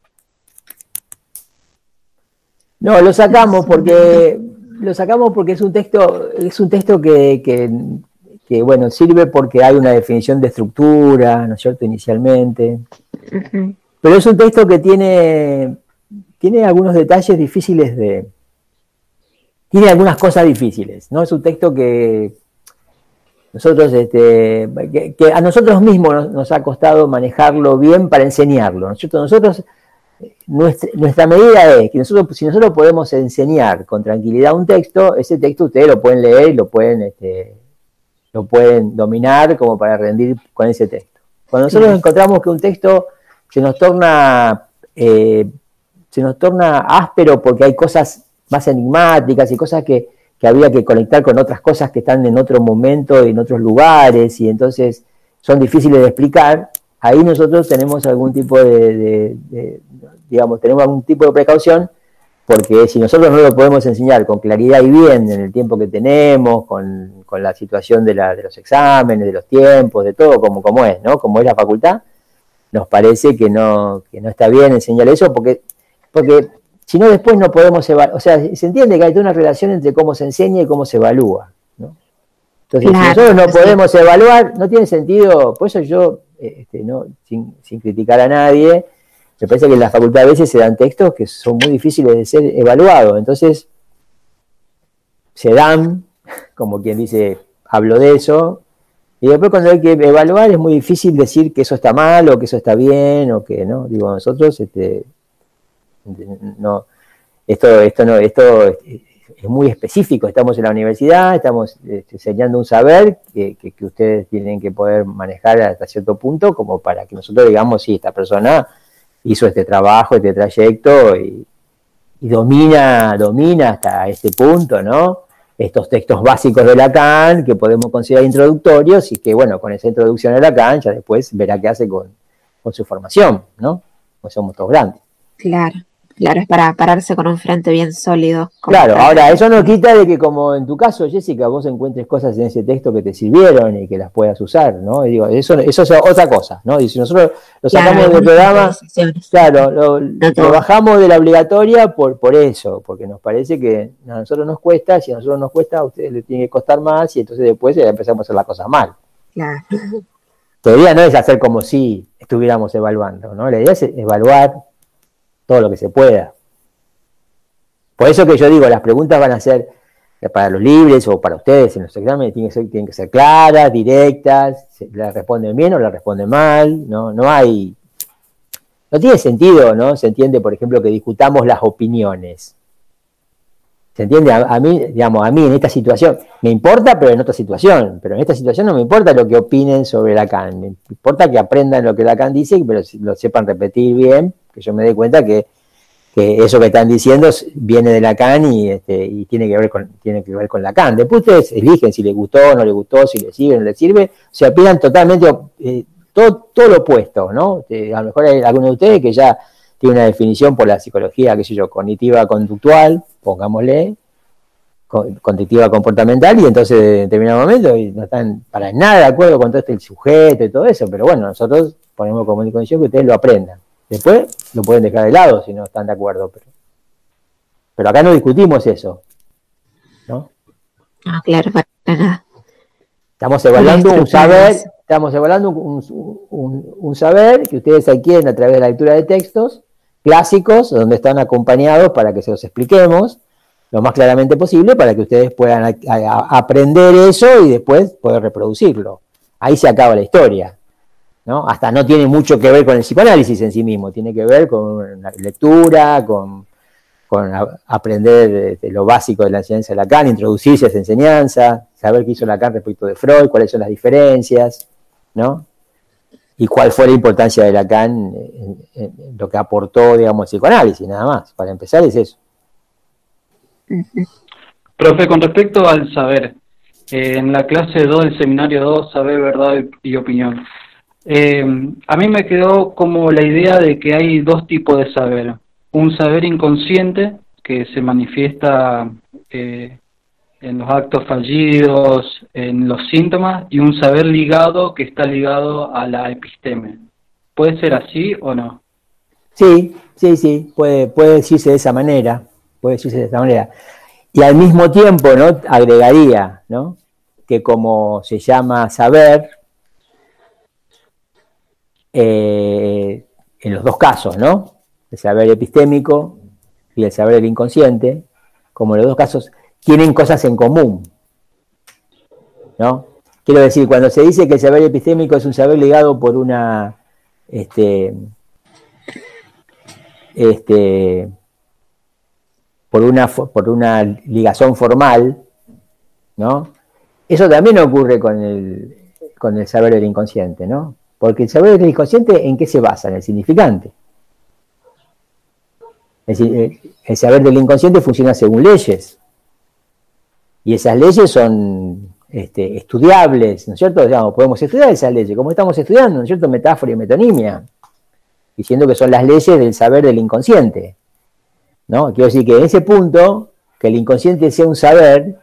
No, lo sacamos porque lo sacamos porque es un texto, es un texto que, que, bueno, sirve porque hay una definición de estructura, ¿no es cierto? Inicialmente. Pero es un texto que tiene, tiene algunos detalles difíciles de. Tiene algunas cosas difíciles, ¿no? Es un texto que, nosotros, este, que, a nosotros mismos nos, ha costado manejarlo bien para enseñarlo. Nosotros, nuestra, medida es que nosotros, si nosotros podemos enseñar con tranquilidad un texto, ese texto ustedes lo pueden leer y lo pueden, este, lo pueden dominar como para rendir con ese texto. Cuando nosotros encontramos que un texto se nos torna, eh, se nos torna áspero porque hay cosas más enigmáticas y cosas que, que había que conectar con otras cosas que están en otro momento, en otros lugares, y entonces son difíciles de explicar, ahí nosotros tenemos algún tipo de, digamos, tenemos algún tipo de precaución, porque si nosotros no lo podemos enseñar con claridad y bien en el tiempo que tenemos, con, la situación de, la, de, los exámenes, de los tiempos, de todo como, como es, ¿no? Como es la facultad, nos parece que no, que no está bien enseñar eso, porque, porque si no después no podemos evaluar, o sea, se entiende que hay una relación entre cómo se enseña y cómo se evalúa, ¿no? Entonces, si nosotros no podemos evaluar, no tiene sentido, por eso yo, este, no, sin, criticar a nadie, me parece que en la facultad a veces se dan textos que son muy difíciles de ser evaluados, entonces se dan, como quien dice, hablo de eso, y después cuando hay que evaluar es muy difícil decir que eso está mal o que eso está bien o que no. Digo, nosotros este, no, esto, esto, no, esto es muy específico. Estamos en la universidad, estamos este, enseñando un saber que, ustedes tienen que poder manejar hasta cierto punto, como para que nosotros digamos, sí, esta persona hizo este trabajo, este trayecto y, domina, domina hasta este punto, ¿no? Estos textos básicos de Lacan que podemos considerar introductorios y que, bueno, con esa introducción de Lacan ya después verá qué hace con, con su formación, ¿no? Pues somos todos grandes. Claro. Claro, es para pararse con un frente bien sólido. Claro, ahora eso no quita de que como en tu caso, Jessica, vos encuentres cosas en ese texto que te sirvieron y que las puedas usar, ¿no? digo, eso, eso es otra cosa, ¿no? Y si nosotros lo sacamos del programa, claro, lo, bajamos de la obligatoria por, por eso, porque nos parece que a nosotros nos cuesta, si a nosotros nos cuesta, a ustedes les tiene que costar más y entonces después ya empezamos a hacer las cosas mal. Claro. Todavía no es hacer como si estuviéramos evaluando, ¿no? La idea es evaluar todo lo que se pueda. Por eso que yo digo, las preguntas van a ser para los libres o para ustedes en los exámenes, tienen que ser, claras, directas, la responden bien o la responden mal, no, no hay, no tiene sentido, ¿no? Se entiende, por ejemplo, que discutamos las opiniones. ¿Se entiende? A, mí, digamos, a mí en esta situación me importa, pero en otra situación. Pero en esta situación no me importa lo que opinen sobre Lacan. Me importa que aprendan lo que Lacan dice, pero lo sepan repetir bien, que yo me dé cuenta que, eso que están diciendo viene de Lacan y, este, y tiene, que ver con, tiene que ver con Lacan. Después ustedes eligen si les gustó o no les gustó, si les sirve o no les sirve. O sea, opinan totalmente eh, todo, todo lo opuesto, ¿no? Eh, a lo mejor hay alguno de ustedes que ya tiene una definición por la psicología, qué sé yo, cognitiva conductual, pongámosle, conductiva comportamental, y entonces en determinado momento no están para nada de acuerdo con todo este el sujeto y todo eso, pero bueno, nosotros ponemos como condición que ustedes lo aprendan. Después lo pueden dejar de lado si no están de acuerdo, pero, pero acá no discutimos eso. ¿No? Ah, claro, para nada. Estamos evaluando un saber, estamos evaluando un, un, saber que ustedes adquieren a través de la lectura de textos clásicos, donde están acompañados para que se los expliquemos lo más claramente posible para que ustedes puedan aprender eso y después poder reproducirlo. Ahí se acaba la historia. ¿no? Hasta no tiene mucho que ver con el psicoanálisis en sí mismo, tiene que ver con la lectura, con, aprender de, lo básico de la enseñanza de Lacan, introducirse a esa enseñanza, saber qué hizo Lacan respecto de Freud, cuáles son las diferencias, ¿no? Y cuál fue la importancia de Lacan en, lo que aportó, digamos, el psicoanálisis, nada más. Para empezar es eso. Profe, con respecto al saber, eh, en la clase 2 del seminario 2, saber, verdad y opinión, eh, a mí me quedó como la idea de que hay dos tipos de saber. Un saber inconsciente que se manifiesta eh, en los actos fallidos, en los síntomas, y un saber ligado que está ligado a la episteme. ¿Puede ser así o no? Sí, sí, sí, puede, puede decirse de esa manera, puede decirse de esa manera. Y al mismo tiempo, ¿no? Agregaría, ¿no? Que como se llama saber, eh, en los dos casos, ¿no? El saber epistémico y el saber inconsciente, como en los dos casos tienen cosas en común. ¿No? Quiero decir, cuando se dice que el saber epistémico es un saber ligado por una este, este, por una por una ligación formal, ¿no? Eso también ocurre con el, con el saber del inconsciente, ¿no? Porque el saber del inconsciente, ¿en qué se basa? En el significante. el saber del inconsciente funciona según leyes. Y esas leyes son este, estudiables, ¿no es cierto? Digamos, podemos estudiar esas leyes, como estamos estudiando, ¿no es cierto? Metáfora y metonimia, diciendo que son las leyes del saber del inconsciente. ¿no? Quiero decir que en ese punto, que el inconsciente sea un saber,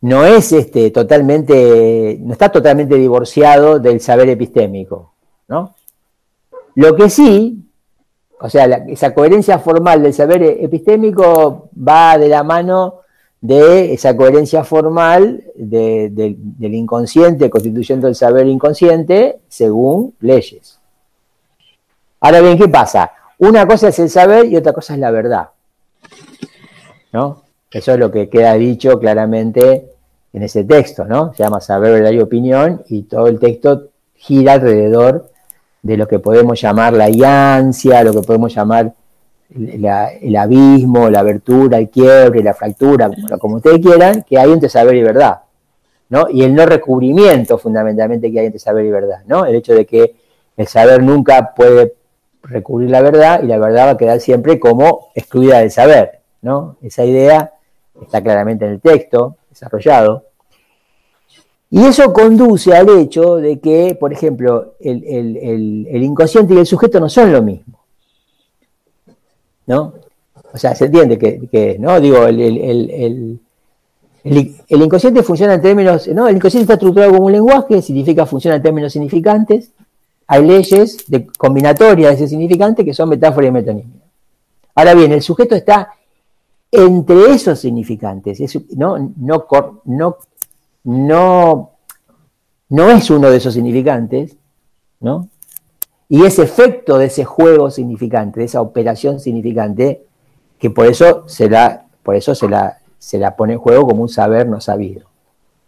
no es este, totalmente, no está totalmente divorciado del saber epistémico, ¿no? Lo que sí o sea, esa coherencia formal del saber epistémico va de la mano de esa coherencia formal del inconsciente constituyendo el saber inconsciente según leyes. Ahora bien, ¿qué pasa? Una cosa es el saber y otra cosa es la verdad. ¿No? Eso es lo que queda dicho claramente en ese texto, ¿no? Se llama saber, verdad y opinión y todo el texto gira alrededor de lo que podemos llamar la iancia, lo que podemos llamar el abismo, la abertura, el quiebre, la fractura, como ustedes quieran, que hay entre saber y verdad. ¿no? Y el no recubrimiento fundamentalmente que hay entre saber y verdad. ¿no? El hecho de que el saber nunca puede recubrir la verdad y la verdad va a quedar siempre como excluida del saber. ¿no? Esa idea está claramente en el texto desarrollado. Y eso conduce al hecho de que, por ejemplo, el, inconsciente y el sujeto no son lo mismo. ¿no? O sea, se entiende que, ¿no? Digo, el, inconsciente funciona en términos, ¿no? El inconsciente está estructurado como un lenguaje, significa funciona en términos significantes. Hay leyes de combinatoria de ese significante que son metáfora y metonimia. Ahora bien, el sujeto está entre esos significantes, no, no, no, no, no es uno de esos significantes, ¿no? Y ese efecto de ese juego significante, de esa operación significante, que por eso se la, por eso se la, se la pone en juego como un saber no sabido.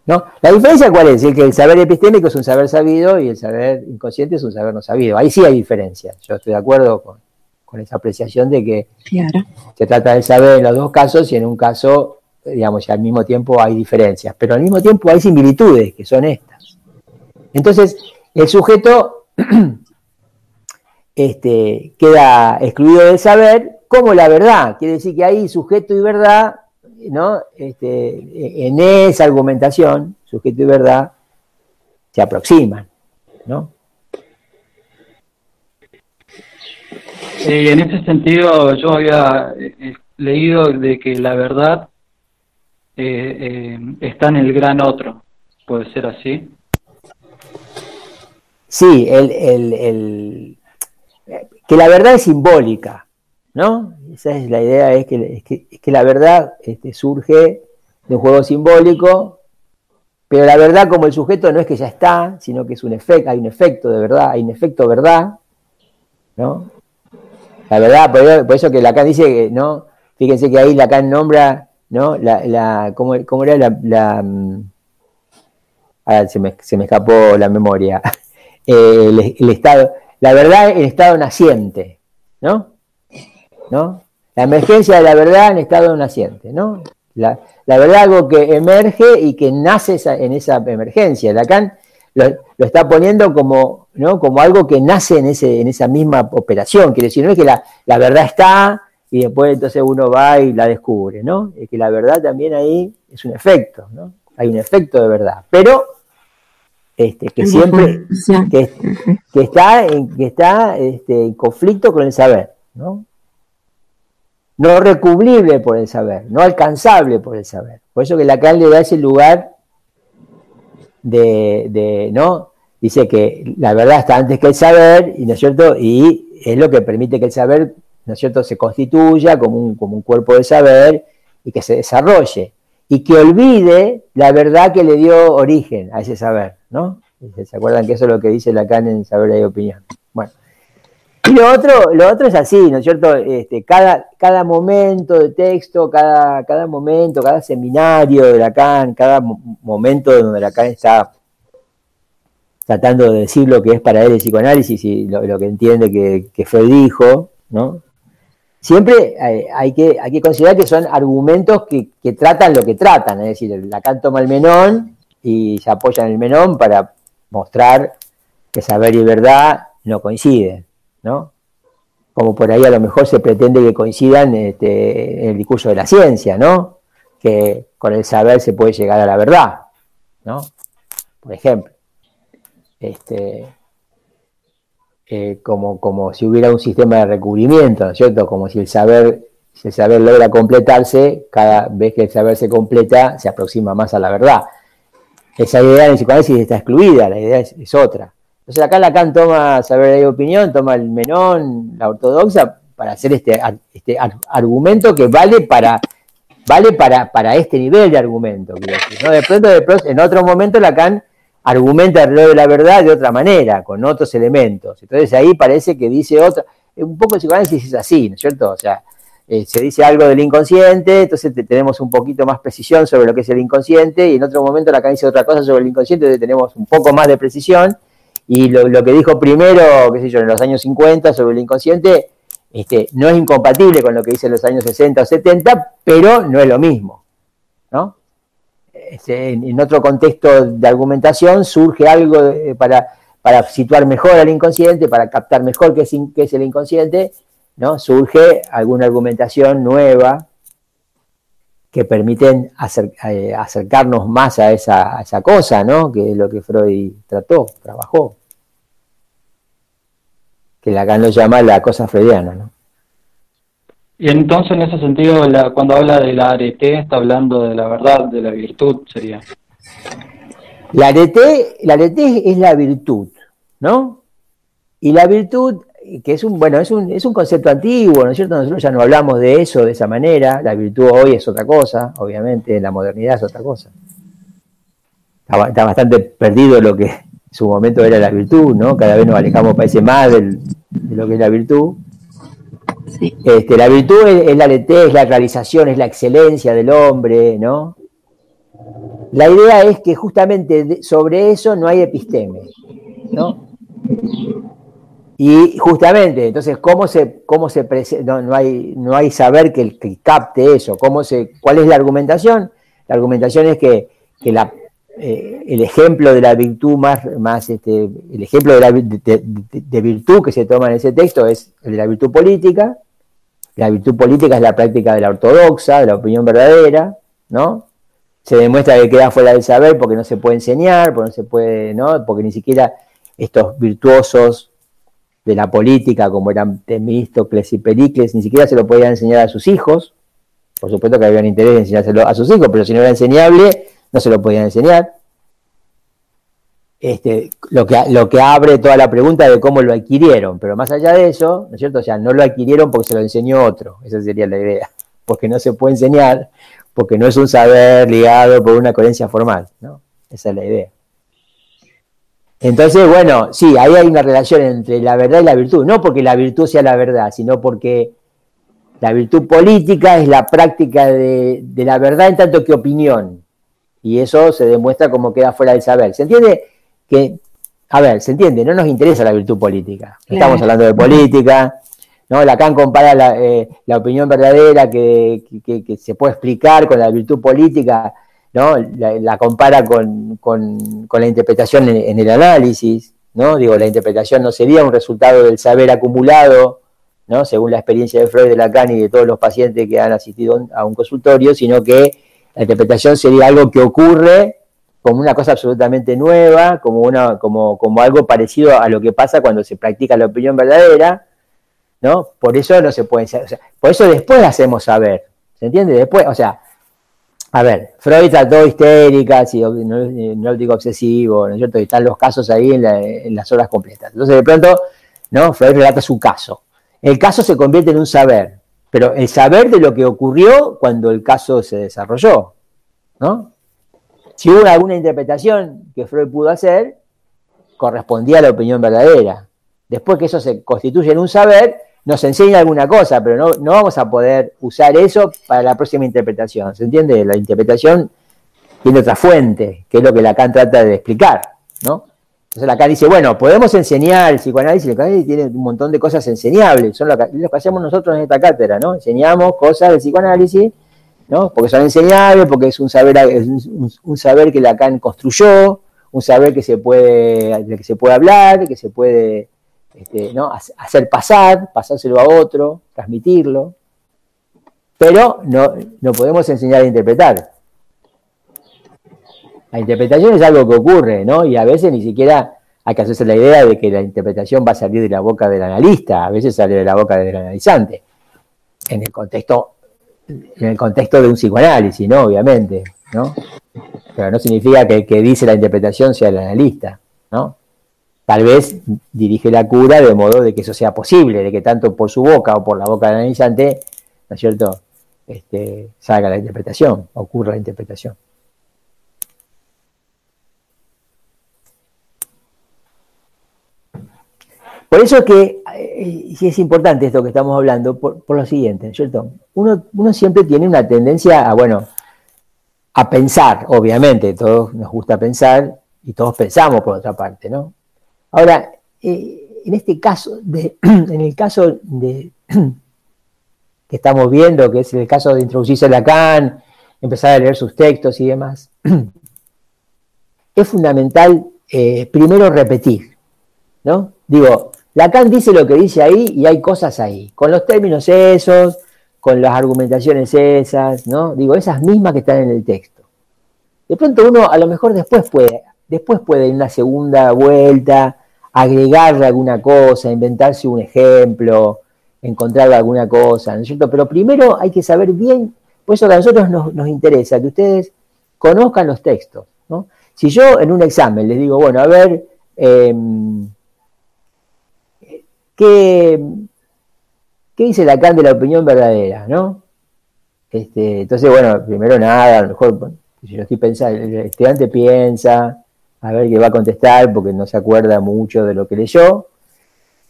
¿no? La diferencia cuál es? El que el saber epistémico es un saber sabido y el saber inconsciente es un saber no sabido. Ahí sí hay diferencia. Yo estoy de acuerdo con, esa apreciación de que se trata de saber en los dos casos y en un caso, digamos, y al mismo tiempo hay diferencias, pero al mismo tiempo hay similitudes, que son estas. Entonces, el sujeto este, queda excluido del saber como la verdad. Quiere decir que ahí sujeto y verdad, ¿no? Este, en esa argumentación, sujeto y verdad se aproximan, ¿no? Sí, en ese sentido yo había eh, leído de que la verdad eh, eh, está en el gran otro. ¿Puede ser así? Sí, el, el, que la verdad es simbólica. ¿no? Esa es la idea, es que, que, la verdad este, surge de un juego simbólico, pero la verdad como el sujeto no es que ya está, sino que es un efecto, hay un efecto de verdad, hay un efecto verdad, ¿no? La verdad, por, eso que Lacan dice que, ¿no? Fíjense que ahí Lacan nombra, ¿no? La, la, ¿cómo, era la, la mm? se me, se me, escapó la memoria. El, estado, la verdad, el estado naciente, ¿no? ¿no? La emergencia de la verdad en estado naciente, ¿no? La, verdad algo que emerge y que nace en esa emergencia. Lacan lo, lo, está poniendo como, ¿no? como algo que nace en, ese, en esa misma operación. Quiere decir, no es que la, verdad está y después entonces uno va y la descubre, ¿no? Es que la verdad también ahí es un efecto, ¿no? Hay un efecto de verdad. Pero este, que siempre que, está en, que está este, en conflicto con el saber, ¿no? no recubrible por el saber, no alcanzable por el saber. Por eso que Lacan le da ese lugar de, ¿no? Dice que la verdad está antes que el saber, y, ¿no es cierto? Y es lo que permite que el saber, ¿no es cierto?, se constituya como un, como un cuerpo de saber y que se desarrolle. Y que olvide la verdad que le dio origen a ese saber, ¿no? ¿Se acuerdan que eso es lo que dice Lacan en Saber y Opinión? Bueno, y lo otro, lo otro es así, ¿no es cierto? Este, cada, cada momento de texto, cada, cada momento, cada seminario de Lacan, cada momento donde Lacan está tratando de decir lo que es para él el psicoanálisis y lo, que entiende que, que, Freud dijo, ¿no? Siempre hay, que, hay que considerar que son argumentos que, que, tratan lo que tratan, es decir, Lacan toma el menón y se apoya en el menón para mostrar que saber y verdad no coinciden. ¿no? Como por ahí a lo mejor se pretende que coincidan este, en el discurso de la ciencia, ¿no? Que con el saber se puede llegar a la verdad, ¿no? Por ejemplo. Este, eh, como, como si hubiera un sistema de recubrimiento, ¿no es cierto? Como si el saber, el saber logra completarse, cada vez que el saber se completa, se aproxima más a la verdad. Esa idea en psicoanálisis está excluida, la idea es otra. Entonces acá Lacan toma saber de opinión, toma el menón, la ortodoxa, para hacer este, este argumento que vale para vale para, para este nivel de argumento. ¿no? De pronto, de pronto, en otro momento Lacan argumenta alrededor de la verdad de otra manera, con otros elementos. Entonces ahí parece que dice otra, un poco el psicoanálisis es así, ¿no es cierto? O sea, eh, se dice algo del inconsciente, entonces tenemos un poquito más precisión sobre lo que es el inconsciente, y en otro momento Lacan dice otra cosa sobre el inconsciente, entonces tenemos un poco más de precisión, y lo, que dijo primero, qué sé yo, en los años 50 sobre el inconsciente, este, no es incompatible con lo que dice en los años 60 o 70, pero no es lo mismo. ¿no? Este, en, otro contexto de argumentación surge algo para, para, situar mejor al inconsciente, para captar mejor qué es, el inconsciente, ¿no? surge alguna argumentación nueva que permiten eh, acercarnos más a esa, esa, cosa, ¿no? Que es lo que Freud trató, trabajó. Que Lacan lo llama la cosa freudiana, ¿no? Y entonces, en ese sentido, cuando habla de la arete, está hablando de la verdad, de la virtud, sería. La arete, la arete es la virtud, ¿no? Y la virtud, que es un, bueno, es un, es un concepto antiguo, ¿no es cierto? Nosotros ya no hablamos de eso de esa manera. La virtud hoy es otra cosa, obviamente, la modernidad es otra cosa. Está, bastante perdido lo que en su momento era la virtud, ¿no? Cada vez nos alejamos, parece más de lo que es la virtud. Este, la virtud es, la es la realización, es la excelencia del hombre, ¿no? La idea es que justamente sobre eso no hay episteme, ¿no? Y justamente, entonces, ¿cómo se, cómo se no, no, hay, no hay saber que, capte eso? ¿Cómo se, ¿Cuál es la argumentación? La argumentación es que, la, eh, el ejemplo de la virtud más, más este, el ejemplo de, la, de, virtud que se toma en ese texto es el de la virtud política, la virtud política es la práctica de la ortodoxa, de la opinión verdadera, ¿no? Se demuestra que queda fuera del saber porque no se puede enseñar, porque no se puede, ¿no? Porque ni siquiera estos virtuosos de la política, como eran Temístocles y Pericles, ni siquiera se lo podían enseñar a sus hijos. Por supuesto que habían interés en enseñárselo a sus hijos, pero si no era enseñable, no se lo podían enseñar. Este, lo, que, lo que abre toda la pregunta de cómo lo adquirieron, pero más allá de eso, ¿no es cierto? O sea, no lo adquirieron porque se lo enseñó otro, esa sería la idea, porque no se puede enseñar, porque no es un saber ligado por una coherencia formal, ¿no? Esa es la idea. Entonces, bueno, sí, ahí hay una relación entre la verdad y la virtud, no porque la virtud sea la verdad, sino porque la virtud política es la práctica de, de la verdad en tanto que opinión, y eso se demuestra como queda fuera del saber. ¿Se entiende? que, a ver, se entiende, no nos interesa la virtud política. Estamos hablando de política, ¿no? Lacan compara la, eh, la opinión verdadera que, se puede explicar con la virtud política, ¿no? La, compara con, la interpretación en, el análisis, ¿no? Digo, la interpretación no sería un resultado del saber acumulado, ¿no? Según la experiencia de Freud, de Lacan y de todos los pacientes que han asistido a un consultorio, sino que la interpretación sería algo que ocurre como una cosa absolutamente nueva, como, una, como, como algo parecido a lo que pasa cuando se practica la opinión verdadera, ¿no? Por eso no se puede, o sea, por eso después hacemos saber, ¿se entiende? Después, o sea, a ver, Freud trató histéricas y no, digo obsesivo, ¿no es cierto? Y están los casos ahí en, las horas completas. Entonces, de pronto, ¿no? Freud relata su caso. El caso se convierte en un saber, pero el saber de lo que ocurrió cuando el caso se desarrolló, ¿no? Si hubo alguna interpretación que Freud pudo hacer, correspondía a la opinión verdadera. Después que eso se constituye en un saber, nos enseña alguna cosa, pero no, no vamos a poder usar eso para la próxima interpretación. ¿Se entiende? La interpretación tiene otra fuente, que es lo que Lacan trata de explicar, ¿no? Entonces Lacan dice, bueno, podemos enseñar el psicoanálisis, el psicoanálisis tiene un montón de cosas enseñables, son lo que, hacemos nosotros en esta cátedra, ¿no? Enseñamos cosas del psicoanálisis ¿no? Porque son enseñables, porque es un saber, es un, saber que Lacan construyó, un saber que se puede, que se puede hablar, que se puede este, hacer pasar, pasárselo a otro, transmitirlo, pero no, no podemos enseñar a interpretar. La interpretación es algo que ocurre, ¿no? Y a veces ni siquiera hay que hacerse la idea de que la interpretación va a salir de la boca del analista, a veces sale de la boca del analizante. En el contexto en el contexto de un psicoanálisis, ¿no? Obviamente, ¿no? Pero no significa que el que dice la interpretación sea el analista, ¿no? Tal vez dirige la cura de modo de que eso sea posible, de que tanto por su boca o por la boca del analizante, ¿no es cierto?, este, salga la interpretación, ocurra la interpretación. Por eso que eh, sí es importante esto que estamos hablando, por, lo siguiente, ¿cierto? Uno, uno, siempre tiene una tendencia a, bueno, a pensar, obviamente, todos nos gusta pensar y todos pensamos por otra parte, ¿no? Ahora, eh, en este caso, de, en el caso de que estamos viendo, que es el caso de introducirse a Lacan, empezar a leer sus textos y demás, es fundamental eh, primero repetir, ¿no? Digo, Lacan dice lo que dice ahí y hay cosas ahí, con los términos esos, con las argumentaciones esas, ¿no? Digo, esas mismas que están en el texto. De pronto uno a lo mejor después puede, después puede en una segunda vuelta agregarle alguna cosa, inventarse un ejemplo, encontrar alguna cosa, ¿no es cierto? Pero primero hay que saber bien, por eso a nosotros nos, interesa que ustedes conozcan los textos, ¿no? Si yo en un examen les digo, bueno, a ver, em, ¿qué, ¿qué dice Lacan de la opinión verdadera, no? Este, entonces, bueno, primero nada, a lo mejor, si yo estoy pensando, el estudiante piensa, a ver qué va a contestar porque no se acuerda mucho de lo que leyó,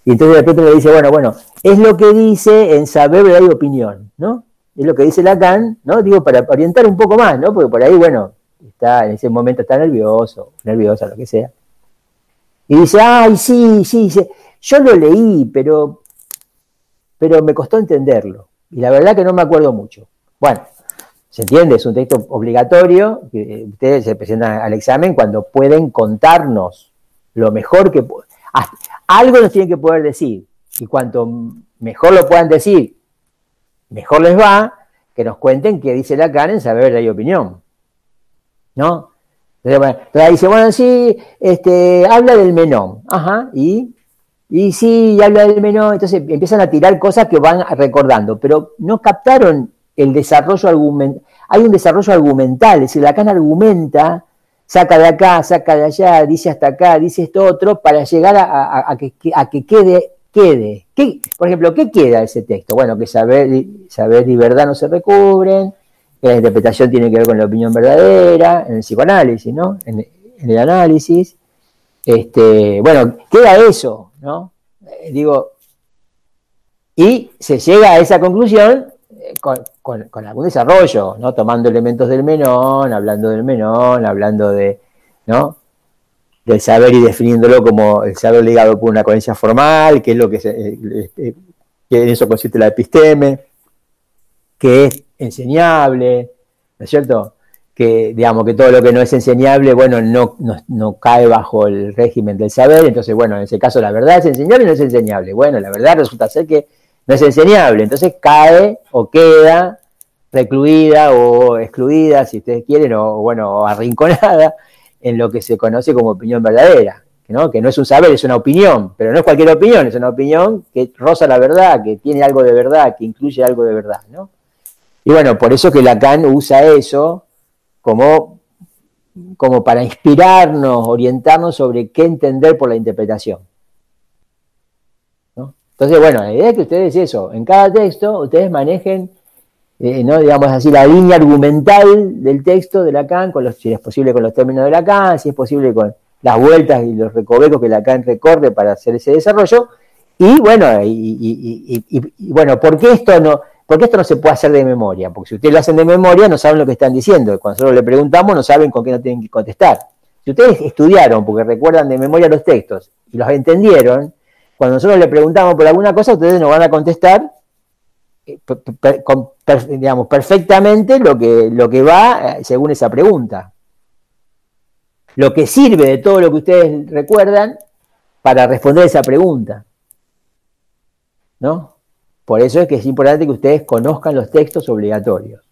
y entonces de repente le dice, bueno, bueno, es lo que dice en saber, verdad y opinión, ¿no? Es lo que dice Lacan, ¿no? Digo, para orientar un poco más, ¿no? Porque por ahí, bueno, está en ese momento está nervioso, nerviosa, lo que sea. Y dice, ay, sí, sí, yo lo leí, pero, pero me costó entenderlo. Y la verdad que no me acuerdo mucho. Bueno, se entiende, es un texto obligatorio, que ustedes se presentan al examen cuando pueden contarnos lo mejor que algo nos tienen que poder decir. Y cuanto mejor lo puedan decir, mejor les va que nos cuenten qué dice Lacan en saber la opinión. ¿No? Entonces, dice, bueno, sí, este, habla del menón. Ajá, y, y sí, habla del menón. Entonces empiezan a tirar cosas que van recordando, pero no captaron el desarrollo argumental. Hay un desarrollo argumental, es decir, Lacan argumenta saca de acá, saca de allá, dice hasta acá, dice esto otro, para llegar a, que, quede, quede. por ejemplo, ¿qué queda de ese texto? Bueno, que saber, saber y verdad no se recubren, que la interpretación tiene que ver con la opinión verdadera, en el psicoanálisis, ¿no? En, el análisis. Este, bueno, queda eso, ¿no? Eh, digo, y se llega a esa conclusión con, algún desarrollo, ¿no? Tomando elementos del menón, hablando del menón, hablando de, ¿no? Del saber y definiéndolo como el saber ligado por una coherencia formal, que es lo que, eh, eh, que en eso consiste la episteme, que es enseñable, ¿no es cierto? Que, digamos, que todo lo que no es enseñable, bueno, no, no, cae bajo el régimen del saber, entonces, bueno, en ese caso la verdad es enseñable y no es enseñable. Bueno, la verdad resulta ser que no es enseñable, entonces cae o queda recluida o excluida, si ustedes quieren, o bueno, arrinconada en lo que se conoce como opinión verdadera, ¿no? que no es un saber, es una opinión, pero no es cualquier opinión, es una opinión que roza la verdad, que tiene algo de verdad, que incluye algo de verdad. ¿no? Y bueno, por eso que Lacan usa eso como, como para inspirarnos, orientarnos sobre qué entender por la interpretación. Entonces, bueno, la idea es que ustedes eso, en cada texto ustedes manejen, eh, no digamos así, la línea argumental del texto de Lacan, con los, si es posible con los términos de Lacan, si es posible con las vueltas y los recovecos que Lacan recorre para hacer ese desarrollo. Y bueno, y, bueno, ¿por qué esto no? ¿Por esto no se puede hacer de memoria? Porque si ustedes lo hacen de memoria, no saben lo que están diciendo. Cuando nosotros le preguntamos, no saben con qué no tienen que contestar. Si ustedes estudiaron, porque recuerdan de memoria los textos, y los entendieron, cuando nosotros le preguntamos por alguna cosa, ustedes nos van a contestar eh, perfectamente lo que, lo que va eh, según esa pregunta. Lo que sirve de todo lo que ustedes recuerdan para responder esa pregunta. ¿No? Por eso es que es importante que ustedes conozcan los textos obligatorios.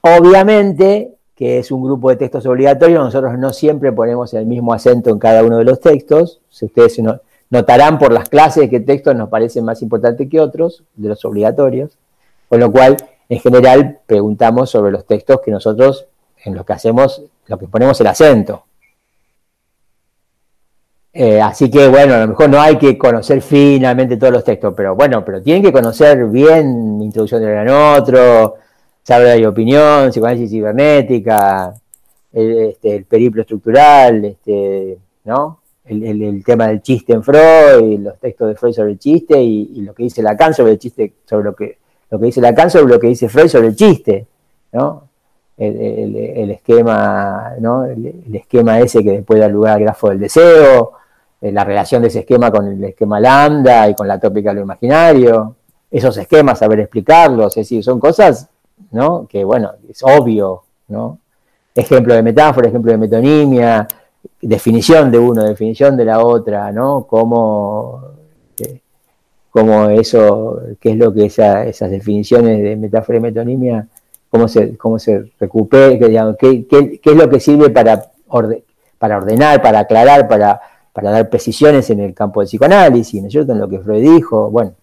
Obviamente que es un grupo de textos obligatorios, nosotros no siempre ponemos el mismo acento en cada uno de los textos. Si ustedes no, Notarán por las clases qué textos nos parecen más importantes que otros, de los obligatorios, con lo cual, en general, preguntamos sobre los textos que nosotros, en los que hacemos, lo que ponemos el acento. Eh, así que, bueno, a lo mejor no hay que conocer finamente todos los textos, pero bueno, pero tienen que conocer bien Introducción de gran otro, Saber y Opinión, Psicoanálisis Cibernética, el, este, el periplo estructural, este, ¿no? el, tema del chiste en Freud, los textos de Freud sobre el chiste y, lo que dice Lacan sobre el chiste, sobre lo que, lo que dice Lacan sobre lo que dice Freud sobre el chiste, ¿no? El, esquema, ¿no? El, esquema ese que después da lugar al grafo del deseo, la relación de ese esquema con el esquema lambda y con la tópica de lo imaginario, esos esquemas, saber explicarlos, es decir, son cosas, ¿no? Que bueno, es obvio, ¿no? Ejemplo de metáfora, ejemplo de metonimia, definición de uno, definición de la otra, ¿no? Cómo, eh, eso, qué es lo que esas definiciones de metáfora y metonimia, cómo se, cómo se recupera, qué, qué, es lo que sirve para, para ordenar, para aclarar, para, para dar precisiones en el campo del psicoanálisis, ¿no es cierto?, en lo que Freud dijo, bueno.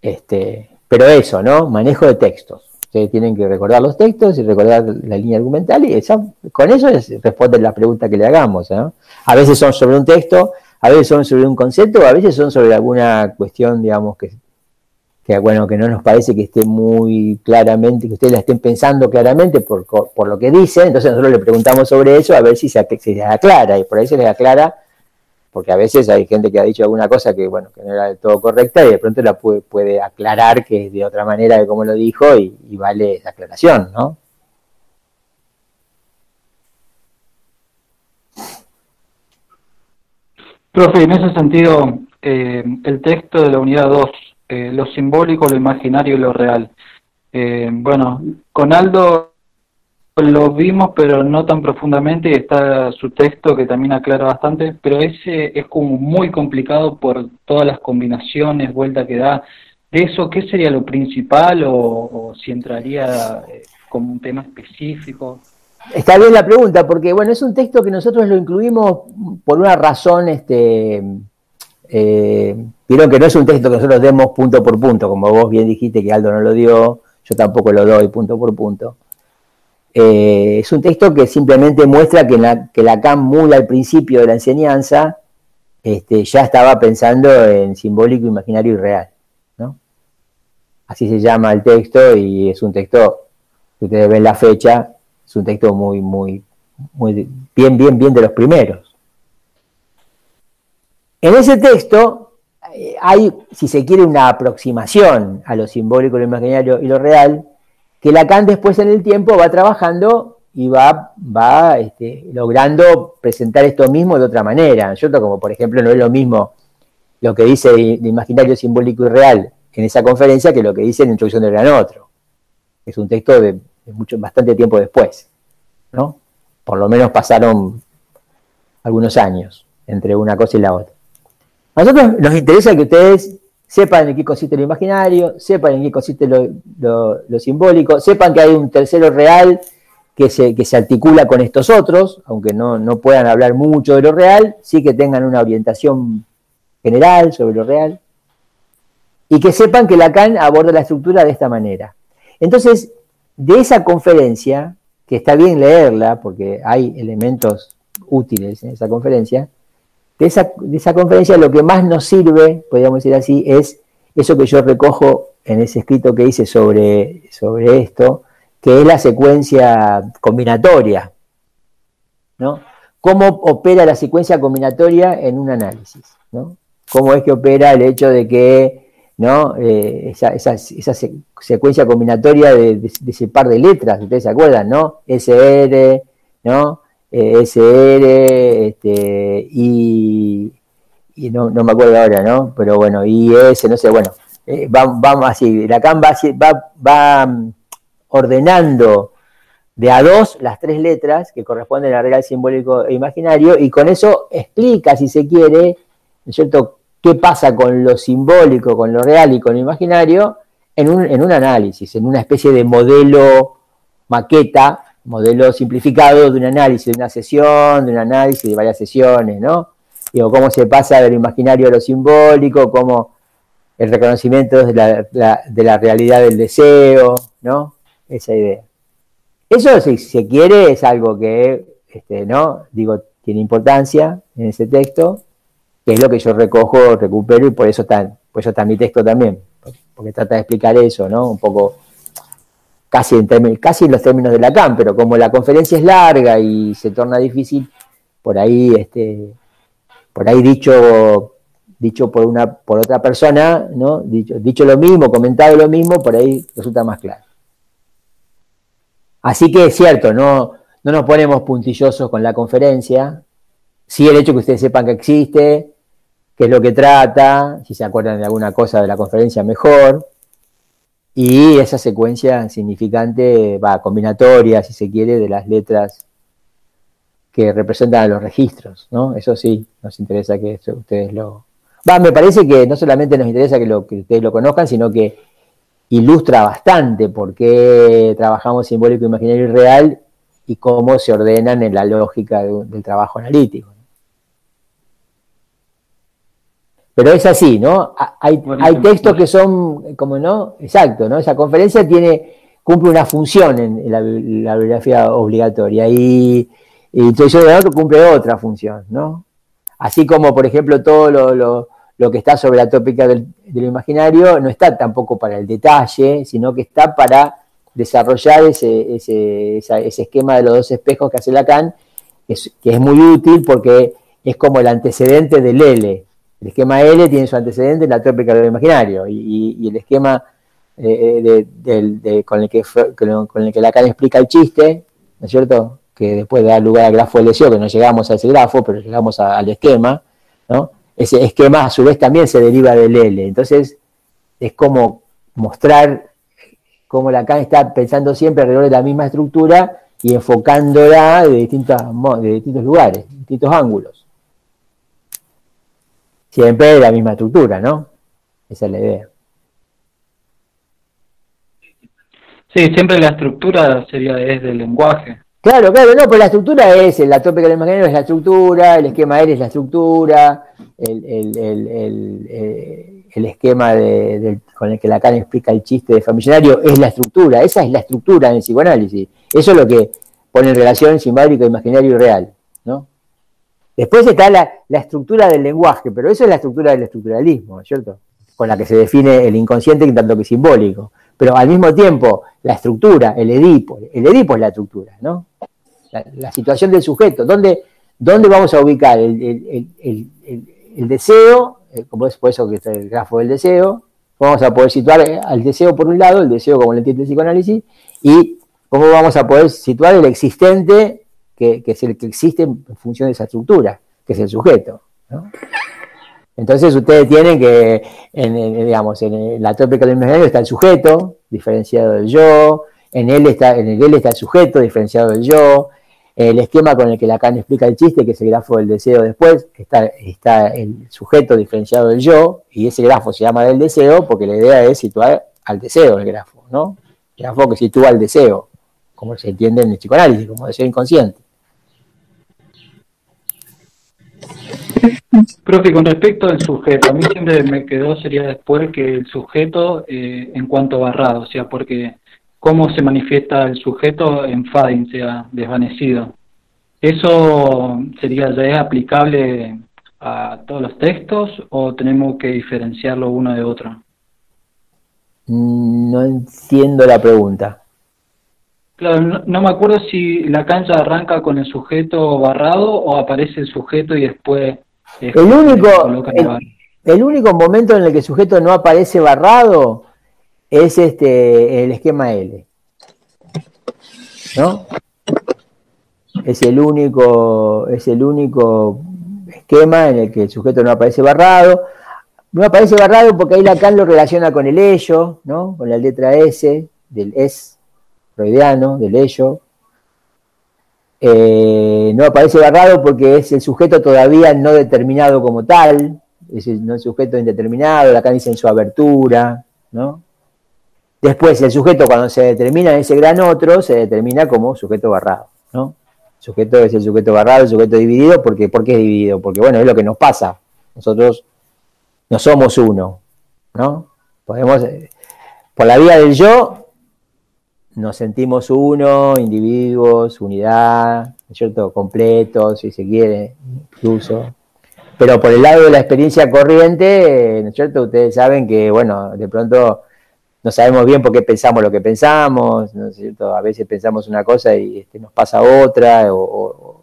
Este, pero eso, ¿no? Manejo de textos. Ustedes tienen que recordar los textos y recordar la línea argumental y esa, con eso responden las preguntas que le hagamos. ¿no? A veces son sobre un texto, a veces son sobre un concepto, a veces son sobre alguna cuestión, digamos, que, que, bueno, que no nos parece que esté muy claramente, que ustedes la estén pensando claramente por, por lo que dicen, entonces nosotros le preguntamos sobre eso a ver si se, se les aclara, y por ahí se les aclara porque a veces hay gente que ha dicho alguna cosa que, bueno, que no era del todo correcta y de pronto la puede, aclarar que es de otra manera de cómo lo dijo y, vale esa aclaración, ¿no? Profe, en ese sentido, eh, el texto de la unidad 2, eh, lo simbólico, lo imaginario y lo real. Eh, bueno, con Aldo lo vimos, pero no tan profundamente, está su texto que también aclara bastante, pero ese es como muy complicado por todas las combinaciones, vuelta que da. ¿De eso qué sería lo principal o, si entraría eh, como un tema específico? Está bien la pregunta, porque bueno, es un texto que nosotros lo incluimos por una razón, este, vieron que no es un texto que nosotros demos punto por punto, como vos bien dijiste que Aldo no lo dio, yo tampoco lo doy punto por punto eh, es un texto que simplemente muestra que, la, que Lacan muy al principio de la enseñanza este, ya estaba pensando en simbólico, imaginario y real. ¿no? Así se llama el texto y es un texto, si ustedes ven la fecha, es un texto muy, muy, muy bien, bien, bien de los primeros. En ese texto hay, si se quiere, una aproximación a lo simbólico, lo imaginario y lo real, que Lacan después en el tiempo va trabajando y va, va este, logrando presentar esto mismo de otra manera. Yo como por ejemplo no es lo mismo lo que dice de, imaginario simbólico y real en esa conferencia que lo que dice en la introducción del gran otro. Es un texto de, mucho, bastante tiempo después, ¿no? Por lo menos pasaron algunos años entre una cosa y la otra. Nosotros nos interesa que ustedes sepan en qué consiste lo imaginario, sepan en qué consiste lo, simbólico, sepan que hay un tercero real que se, que se articula con estos otros, aunque no, no, puedan hablar mucho de lo real, sí que tengan una orientación general sobre lo real, y que sepan que Lacan aborda la estructura de esta manera. Entonces, de esa conferencia, que está bien leerla, porque hay elementos útiles en esa conferencia, de esa, conferencia lo que más nos sirve, podríamos decir así, es eso que yo recojo en ese escrito que hice sobre, esto, que es la secuencia combinatoria. ¿no? ¿Cómo opera la secuencia combinatoria en un análisis? ¿no? ¿Cómo es que opera el hecho de que ¿no? Eh, esa, secuencia combinatoria de, ese par de letras, ustedes se acuerdan, ¿no? SR, ¿no? Eh, SR, este, y, no, me acuerdo ahora, ¿no? Pero bueno, IS, no sé, bueno, vamos así, Lacan va, va, va mm, ordenando de a dos las tres letras que corresponden al real simbólico e imaginario y con eso explica, si se quiere, ¿no es cierto?, qué pasa con lo simbólico, con lo real y con lo imaginario en un, en un análisis, en una especie de modelo maqueta modelo simplificado de un análisis, de una sesión, de un análisis de varias sesiones, ¿no? Digo, cómo se pasa de lo imaginario a lo simbólico, cómo el reconocimiento de la, realidad del deseo, ¿no? Esa idea. Eso, si se quiere, es algo que, este, ¿no? Digo, tiene importancia en ese texto, que es lo que yo recojo, recupero, y por eso está, por eso está mi texto también, porque trata de explicar eso, ¿no? Un poco casi en, casi en los términos de Lacan, pero como la conferencia es larga y se torna difícil, por ahí, este, por ahí dicho, dicho por una, por otra persona, ¿no? Dicho, dicho lo mismo, comentado lo mismo, por ahí resulta más claro. Así que es cierto, no, no nos ponemos puntillosos con la conferencia. Sí el hecho que ustedes sepan que existe, qué es lo que trata, si se acuerdan de alguna cosa de la conferencia, mejor. Y esa secuencia significante, va, combinatoria, si se quiere, de las letras que representan a los registros, ¿no? Eso sí, nos interesa que ustedes lo... Va, me parece que no solamente nos interesa que, lo, que ustedes lo conozcan, sino que ilustra bastante por qué trabajamos simbólico, imaginario y real y cómo se ordenan en la lógica del trabajo analítico. Pero es así, ¿no? Hay, hay textos que son, como no, exacto, ¿no? Esa conferencia tiene, cumple una función en, la, bibliografía obligatoria y, y introducción de cumple otra función, ¿no? Así como, por ejemplo, todo lo, lo, que está sobre la tópica del, del, imaginario no está tampoco para el detalle, sino que está para desarrollar ese, ese, ese esquema de los dos espejos que hace Lacan, que es, que es muy útil porque es como el antecedente del L, el esquema L tiene su antecedente en la tópica del imaginario y, el esquema eh, con, el que, con el que Lacan explica el chiste, ¿no es cierto? Que después da lugar al grafo del que no llegamos a ese grafo, pero llegamos al esquema, ¿no? Ese esquema a su vez también se deriva del L. Entonces, es como mostrar cómo Lacan está pensando siempre alrededor de la misma estructura y enfocándola de, distintos, de distintos lugares, distintos ángulos siempre la misma estructura, ¿no? Esa es la idea. Sí, siempre la estructura sería es del lenguaje. Claro, claro, no, pues la estructura es, la tópica del imaginario es la estructura, el esquema L es la estructura, el, el, el, eh, el esquema con el que Lacan explica el chiste de familiario es la estructura, esa es la estructura en el psicoanálisis. Eso es lo que pone en relación simbólico, imaginario y real, ¿no? Después está la, estructura del lenguaje, pero eso es la estructura del estructuralismo, ¿cierto? Con la que se define el inconsciente tanto que simbólico. Pero al mismo tiempo, la estructura, el Edipo, el Edipo es la estructura, ¿no? La, situación del sujeto, ¿dónde, dónde vamos a ubicar el, deseo, eh, como es por eso que está el grafo del deseo, vamos a poder situar al deseo por un lado, el deseo como lo entiende el psicoanálisis, y cómo vamos a poder situar el existente que, es el que existe en función de esa estructura, que es el sujeto. Entonces ustedes tienen que, en, digamos, en la tópica del imaginario está el sujeto, diferenciado del yo, en él está, en el él está el sujeto, diferenciado del yo, el esquema con el que Lacan explica el chiste, que es el grafo del deseo después, está, está el sujeto diferenciado del yo, y ese grafo se llama del deseo porque la idea es situar al deseo el grafo, ¿no? El grafo que sitúa al deseo, como se entiende en el psicoanálisis, como deseo inconsciente. Profe, con respecto al sujeto, a mí siempre me quedó, sería después que el sujeto eh, en cuanto barrado, o sea, porque cómo se manifiesta el sujeto en fading, sea, desvanecido. ¿Eso sería ya aplicable a todos los textos o tenemos que diferenciarlo uno de otro? Mm, no entiendo la pregunta. Claro, no, me acuerdo si la cancha arranca con el sujeto barrado o aparece el sujeto y después el único, el, único momento en el que el sujeto no aparece barrado es este el esquema L. ¿No? Es el único, es el único esquema en el que el sujeto no aparece barrado. No aparece barrado porque ahí Lacan lo relaciona con el ello, ¿no? Con la letra S del es freudiano, del ello. Eh, no aparece barrado porque es el sujeto todavía no determinado como tal, es el, sujeto indeterminado, acá dice en su abertura, ¿no? Después el sujeto cuando se determina en ese gran otro, se determina como sujeto barrado, ¿no? El sujeto es el sujeto barrado, el sujeto dividido, porque, ¿por qué es dividido? Porque bueno, es lo que nos pasa. Nosotros no somos uno, ¿no? Podemos, eh, por la vía del yo, nos sentimos uno, individuos, unidad, cierto? Completos, si se quiere, incluso. Pero por el lado de la experiencia corriente, ¿no es cierto? Ustedes saben que, bueno, de pronto no sabemos bien por qué pensamos lo que pensamos, ¿no es cierto? A veces pensamos una cosa y este, nos pasa otra, o,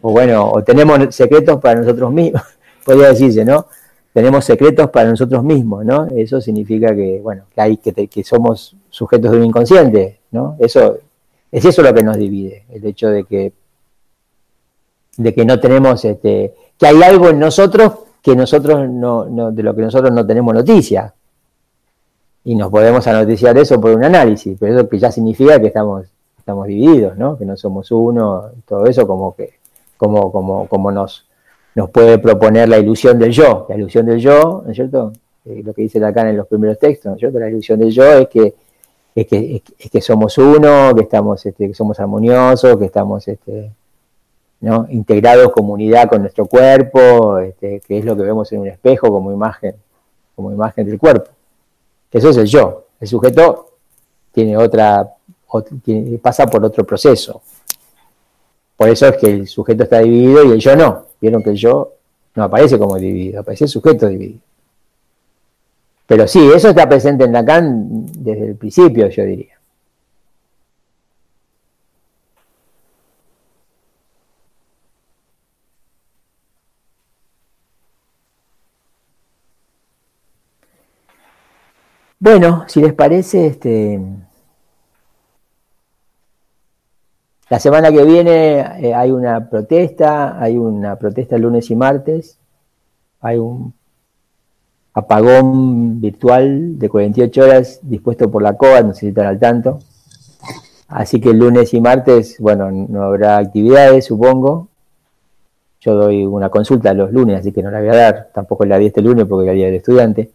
o, bueno, o tenemos secretos para nosotros mismos, podría decirse, ¿no? tenemos secretos para nosotros mismos, ¿no? Eso significa que, bueno, que hay que, que somos sujetos de un inconsciente, ¿no? Eso es eso lo que nos divide, el hecho de que de que no tenemos este que hay algo en nosotros que nosotros no, no de lo que nosotros no tenemos noticia. Y nos podemos anoticiar eso por un análisis, pero eso que ya significa que estamos estamos divididos, ¿no? Que no somos uno, todo eso como que como como como nos nos puede proponer la ilusión del yo. La ilusión del yo, ¿no es cierto? Eh, lo que dice Lacan en los primeros textos, ¿no es cierto? La ilusión del yo es que, es que, somos uno, que estamos, este, que somos armoniosos, que estamos, este, ¿no? integrados comunidad con nuestro cuerpo, este, que es lo que vemos en un espejo como imagen, como imagen del cuerpo. Eso es el yo. El sujeto pasa por otro proceso. Por eso es que el sujeto está dividido y el yo no. Vieron que el yo no aparece como dividido, aparece el sujeto dividido. Pero sí, eso está presente en Lacan desde el principio, yo diría. Bueno, si les parece, este, la semana que viene eh, hay una protesta, hay una protesta lunes y martes, hay un apagón virtual de 48 horas dispuesto por la COA, no sé si están al tanto. Así que el lunes y martes, bueno, no habrá actividades, supongo. Yo doy una consulta los lunes, así que no la voy a dar. Tampoco la di este lunes porque era el día del estudiante.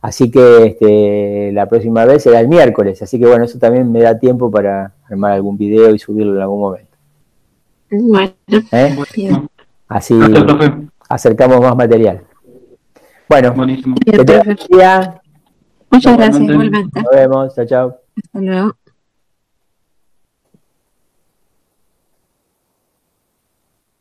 Así que este, la próxima vez será el miércoles, así que bueno, eso también me da tiempo para armar algún video y subirlo en algún momento. Bueno, ¿Eh? así acercamos más material. Bueno, Buenísimo. que Muchas gracias, igualmente. Nos vemos, chao, chao. Hasta luego.